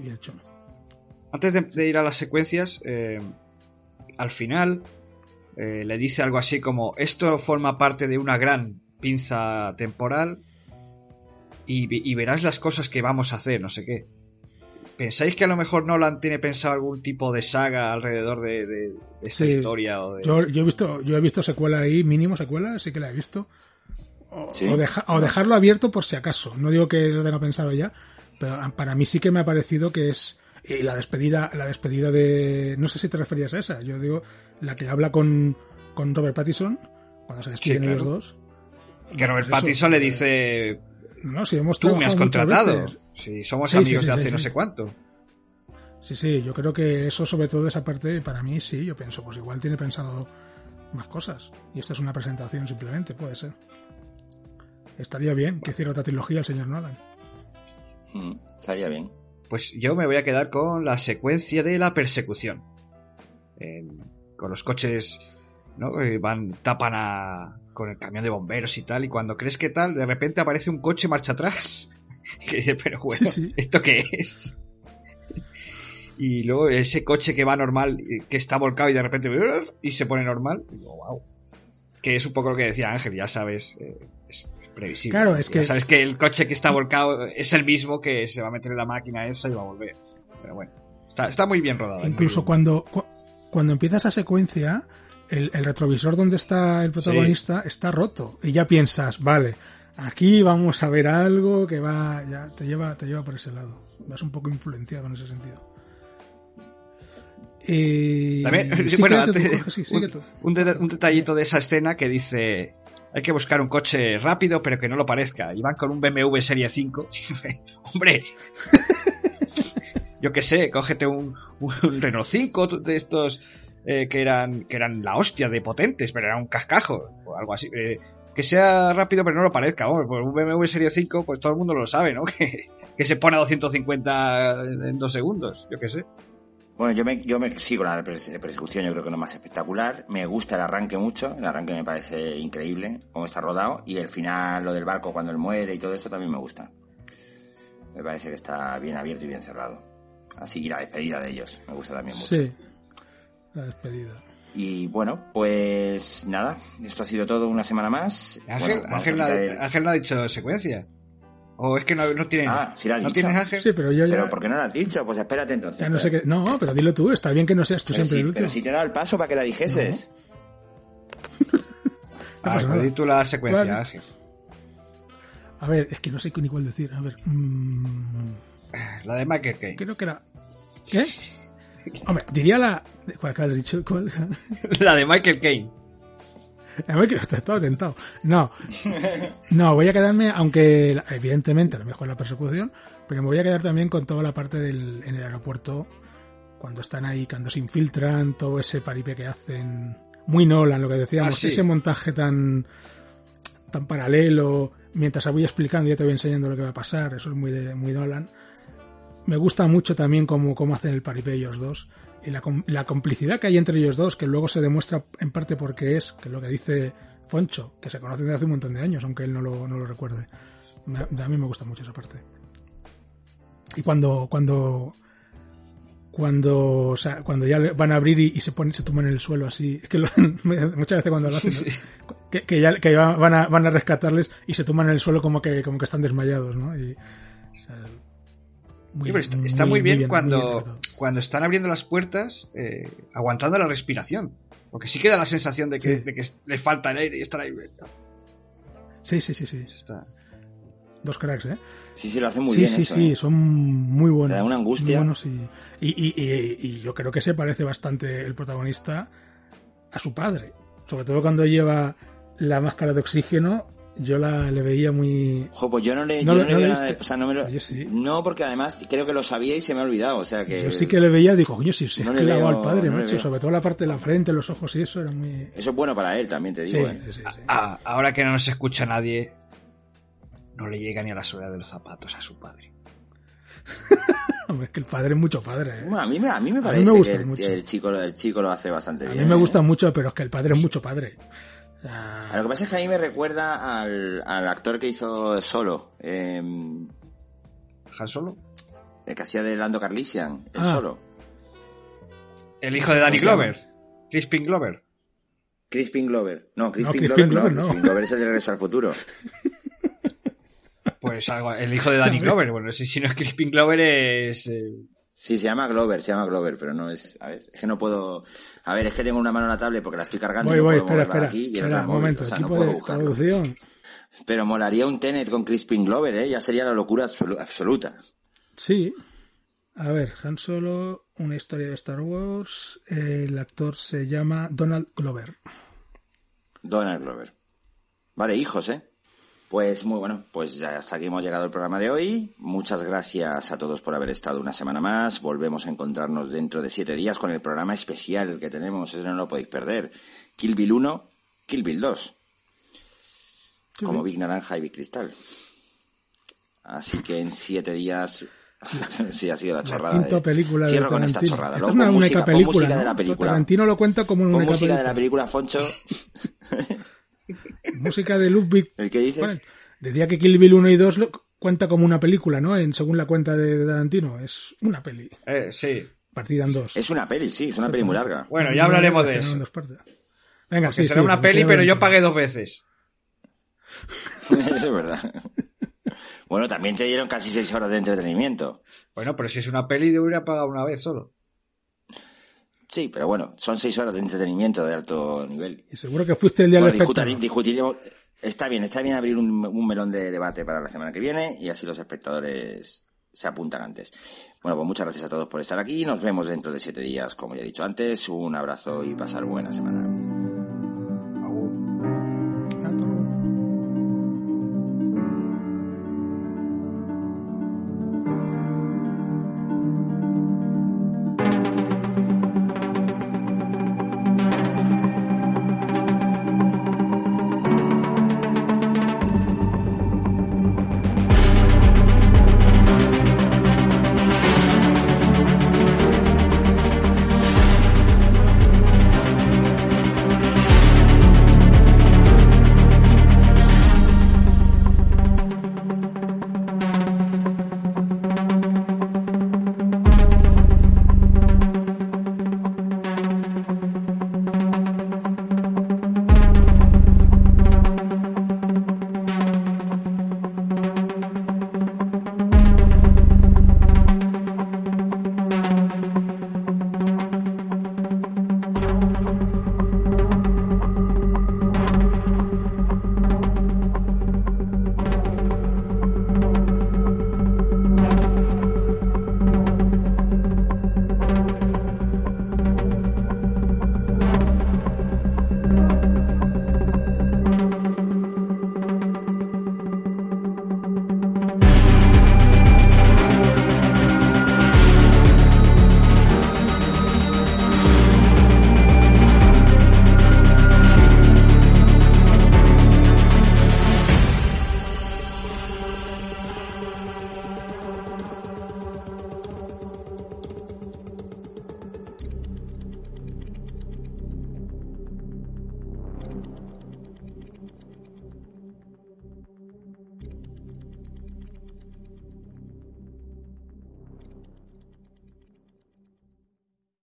bien hecho. Antes de, ir a las secuencias, eh, al final eh, le dice algo así como esto forma parte de una gran pinza temporal y, verás las cosas que vamos a hacer, no sé qué. ¿Pensáis que a lo mejor Nolan tiene pensado algún tipo de saga alrededor de, de, de esta Sí. historia? O de... Yo, yo he visto, yo he visto secuela ahí, mínimo secuela, sí que la he visto. O, Sí. o deja- o dejarlo abierto por si acaso. No digo que lo tenga pensado ya, pero para mí sí que me ha parecido que es y la despedida, la despedida de, no sé si te referías a esa, yo digo la que habla con, con Robert Pattinson cuando se despiden Sí, claro. ellos dos. Que Robert Eso, Pattinson le eh, dice No, si hemos tú me has contratado. Si somos Sí, amigos sí, sí, de hace sí, no sí. sé cuánto. Sí, sí, yo creo que eso, sobre todo esa parte, para mí sí, yo pienso, pues igual tiene pensado más cosas. Y esta es una presentación simplemente, puede ser. Estaría bien que hiciera otra trilogía el señor Nolan. Mm, estaría bien. Pues yo me voy a quedar con la secuencia de la persecución. Eh, con los coches, ¿no? Que van, tapan a, con el camión de bomberos y tal, y cuando crees que tal, de repente aparece un coche marcha atrás. y dice, pero bueno, ¿esto qué es? y luego ese coche que va normal, que está volcado y de repente y se pone normal, wow. Que es un poco lo que decía Ángel, ya sabes, eh, es, previsible. Claro, es ya que. sabes que el coche que está volcado es el mismo que se va a meter en la máquina esa y va a volver. Pero bueno, está, está muy bien rodado. Incluso cuando, cuando empieza esa secuencia, el, el, retrovisor donde está el protagonista sí. está roto. Y ya piensas, vale, aquí vamos a ver algo que va, ya te lleva, te lleva por ese lado. Vas un poco influenciado en ese sentido. Eh, También, sí, bueno, tú, te, Jorge, sí, un, un, de, un, detallito de esa escena que dice hay que buscar un coche rápido pero que no lo parezca. Y van con un BMW Serie 5. Hombre, yo qué sé, cógete un, un, Renault 5 de estos eh, que eran que eran la hostia de potentes, pero era un cascajo o algo así. Eh, que sea rápido pero no lo parezca. Hombre, pues un BMW Serie 5, pues todo el mundo lo sabe, ¿no? Que, que se pone a 250 en dos segundos, yo qué sé. Bueno, yo me, yo me sigo la persecución, yo creo que es lo más espectacular. Me gusta el arranque mucho, el arranque me parece increíble, cómo está rodado. Y el final, lo del barco cuando él muere y todo eso también me gusta. Me parece que está bien abierto y bien cerrado. Así, y la despedida de ellos, me gusta también mucho. Sí, la despedida. Y bueno, pues nada, esto ha sido todo una semana más. Ángel, bueno, Ángel, no, el... Ángel no ha dicho secuencia. ¿O es que no, no tiene Ah, si la has ¿No dicho. tienes Ángel? Sí, pero yo ya... Pero ¿por qué no lo has dicho? Pues espérate entonces. Ya no, sé qué... no, pero dilo tú, está bien que no seas tú pero siempre sí, el último. Pero si te he dado el paso para que la dijeses. No. ah, pues di tú la secuencia. Ángel. A ver, es que no sé ni cuál decir. A ver. Mmm... La de Michael. Creo que era. ¿Qué? Hombre, diría la. ¿Cuál que has dicho? ¿Cuál? la de Michael Caine. A ver, que estaba tentado. No. No, voy a quedarme, aunque evidentemente a lo mejor la persecución, pero me voy a quedar también con toda la parte del, en el aeropuerto, cuando están ahí, cuando se infiltran, todo ese paripé que hacen. Muy Nolan, lo que decíamos, Ah, sí. ese montaje tan tan paralelo, mientras voy explicando ya te voy enseñando lo que va a pasar, eso es muy de muy Nolan. Me gusta mucho también cómo, cómo hacen el paripé ellos dos y la, la, complicidad que hay entre ellos dos, que luego se demuestra en parte porque es, que es lo que dice Foncho, que se conocen desde hace un montón de años, aunque él no lo, no lo recuerde. Me, a mí me gusta mucho esa parte. Y cuando, cuando, cuando, o sea, cuando ya van a abrir y, y se ponen, se tuman en el suelo así, es que lo, muchas veces cuando lo hacen, que, que, ya que van a, van a rescatarles y se tuman en el suelo como que, como que están desmayados, ¿no? Y, muy, sí, está, está, muy, muy bien, bien, cuando, bien cuando están abriendo las puertas, eh, aguantando la respiración. Porque sí queda la sensación de que, sí. de que les falta el aire y están ahí. Sí, sí, sí, sí. Está... Dos cracks, ¿eh? Sí, sí, lo hacen muy sí, bien. Sí, eso, sí, ¿eh? son muy buenos. Te da una angustia. Muy buenos y, y, y, y, yo creo que se parece bastante el protagonista a su padre. Sobre todo cuando lleva la máscara de oxígeno yo la le veía muy Ojo, pues yo no le, no, yo no, no le le nada de, o sea, no me lo, yo sí. no porque además creo que lo sabía y se me ha olvidado o sea que yo sí que le veía digo coño si se no clavado al padre macho sobre todo la parte de la frente los ojos y eso era muy eso es bueno para él también te digo sí, ¿eh? sí, sí. Ah, ahora que no nos escucha nadie no le llega ni a la suela de los zapatos a su padre Hombre, es que el padre es mucho padre. ¿eh? Bueno, a, mí me, a mí me parece mí me gusta que el, mucho. el, chico, el chico lo hace bastante a bien. A mí me ¿eh? gusta mucho, pero es que el padre es mucho padre. Sea... Lo que pasa es que a mí me recuerda al, al actor que hizo Solo. Eh, ¿Han Solo? El que hacía de Lando Carlisian, el Ah. Solo. El hijo de Danny Glover. Crispin Glover. Crispin Glover. No, Crispin, No, Glover, Crispin Glover no. no. Crispin Glover es el de Regreso al Futuro. Pues algo, el hijo de Danny Glover. Bueno, si, si no es Crispin Glover es... Eh... Sí, se llama Glover, se llama Glover, pero no es... A ver, es que no puedo... A ver, es que tengo una mano en la tablet porque la estoy cargando voy, y no voy, puedo espera, moverla espera. aquí y el espera, móvil, momento, o sea, no puedo buscarlo. Pero molaría un Tenet con Crispin Glover, ¿eh? Ya sería la locura absolu- absoluta. Sí. A ver, Han Solo, una historia de Star Wars. El actor se llama Donald Glover. Donald Glover. Vale, hijos, ¿eh? Pues muy bueno, pues ya hasta aquí hemos llegado al programa de hoy. Muchas gracias a todos por haber estado una semana más. Volvemos a encontrarnos dentro de siete días con el programa especial que tenemos. Eso no lo podéis perder. Kill Bill 1, Kill Bill 2. Sí, como. Big Naranja y Big Cristal. Así que en siete días... sí, ha sido la chorrada. quinta de- película de Cierro con esta chorrada. Esta es una música, película, música de la película. Tarantino lo cuenta como una música de la película, Foncho. música de Ludwig. ¿El que dices? Bueno, decía que Kill Bill 1 y 2 lo- cuenta como una película, ¿no? En, según la cuenta de, de Tarantino. Es una peli. Eh, sí. Partida en dos. Es una peli, sí, es una peli muy larga. Bueno, ya hablaremos de eso. dos partes. Venga, Que sí, será sí, una peli, pero yo pagué dos veces. Eso es verdad. Bueno, también te dieron casi seis horas de entretenimiento. Bueno, pero si es una peli, yo hubiera pagado una vez solo. Sí, pero bueno, son seis horas de entretenimiento de alto nivel. Y seguro que fuiste el día Bueno, del discutir- discutiremos. Está bien, está bien abrir un, un melón de debate para la semana que viene y así los espectadores se apuntan antes. Bueno, pues muchas gracias a todos por estar aquí. Nos vemos dentro de siete días, como ya he dicho antes. Un abrazo y pasar buena semana.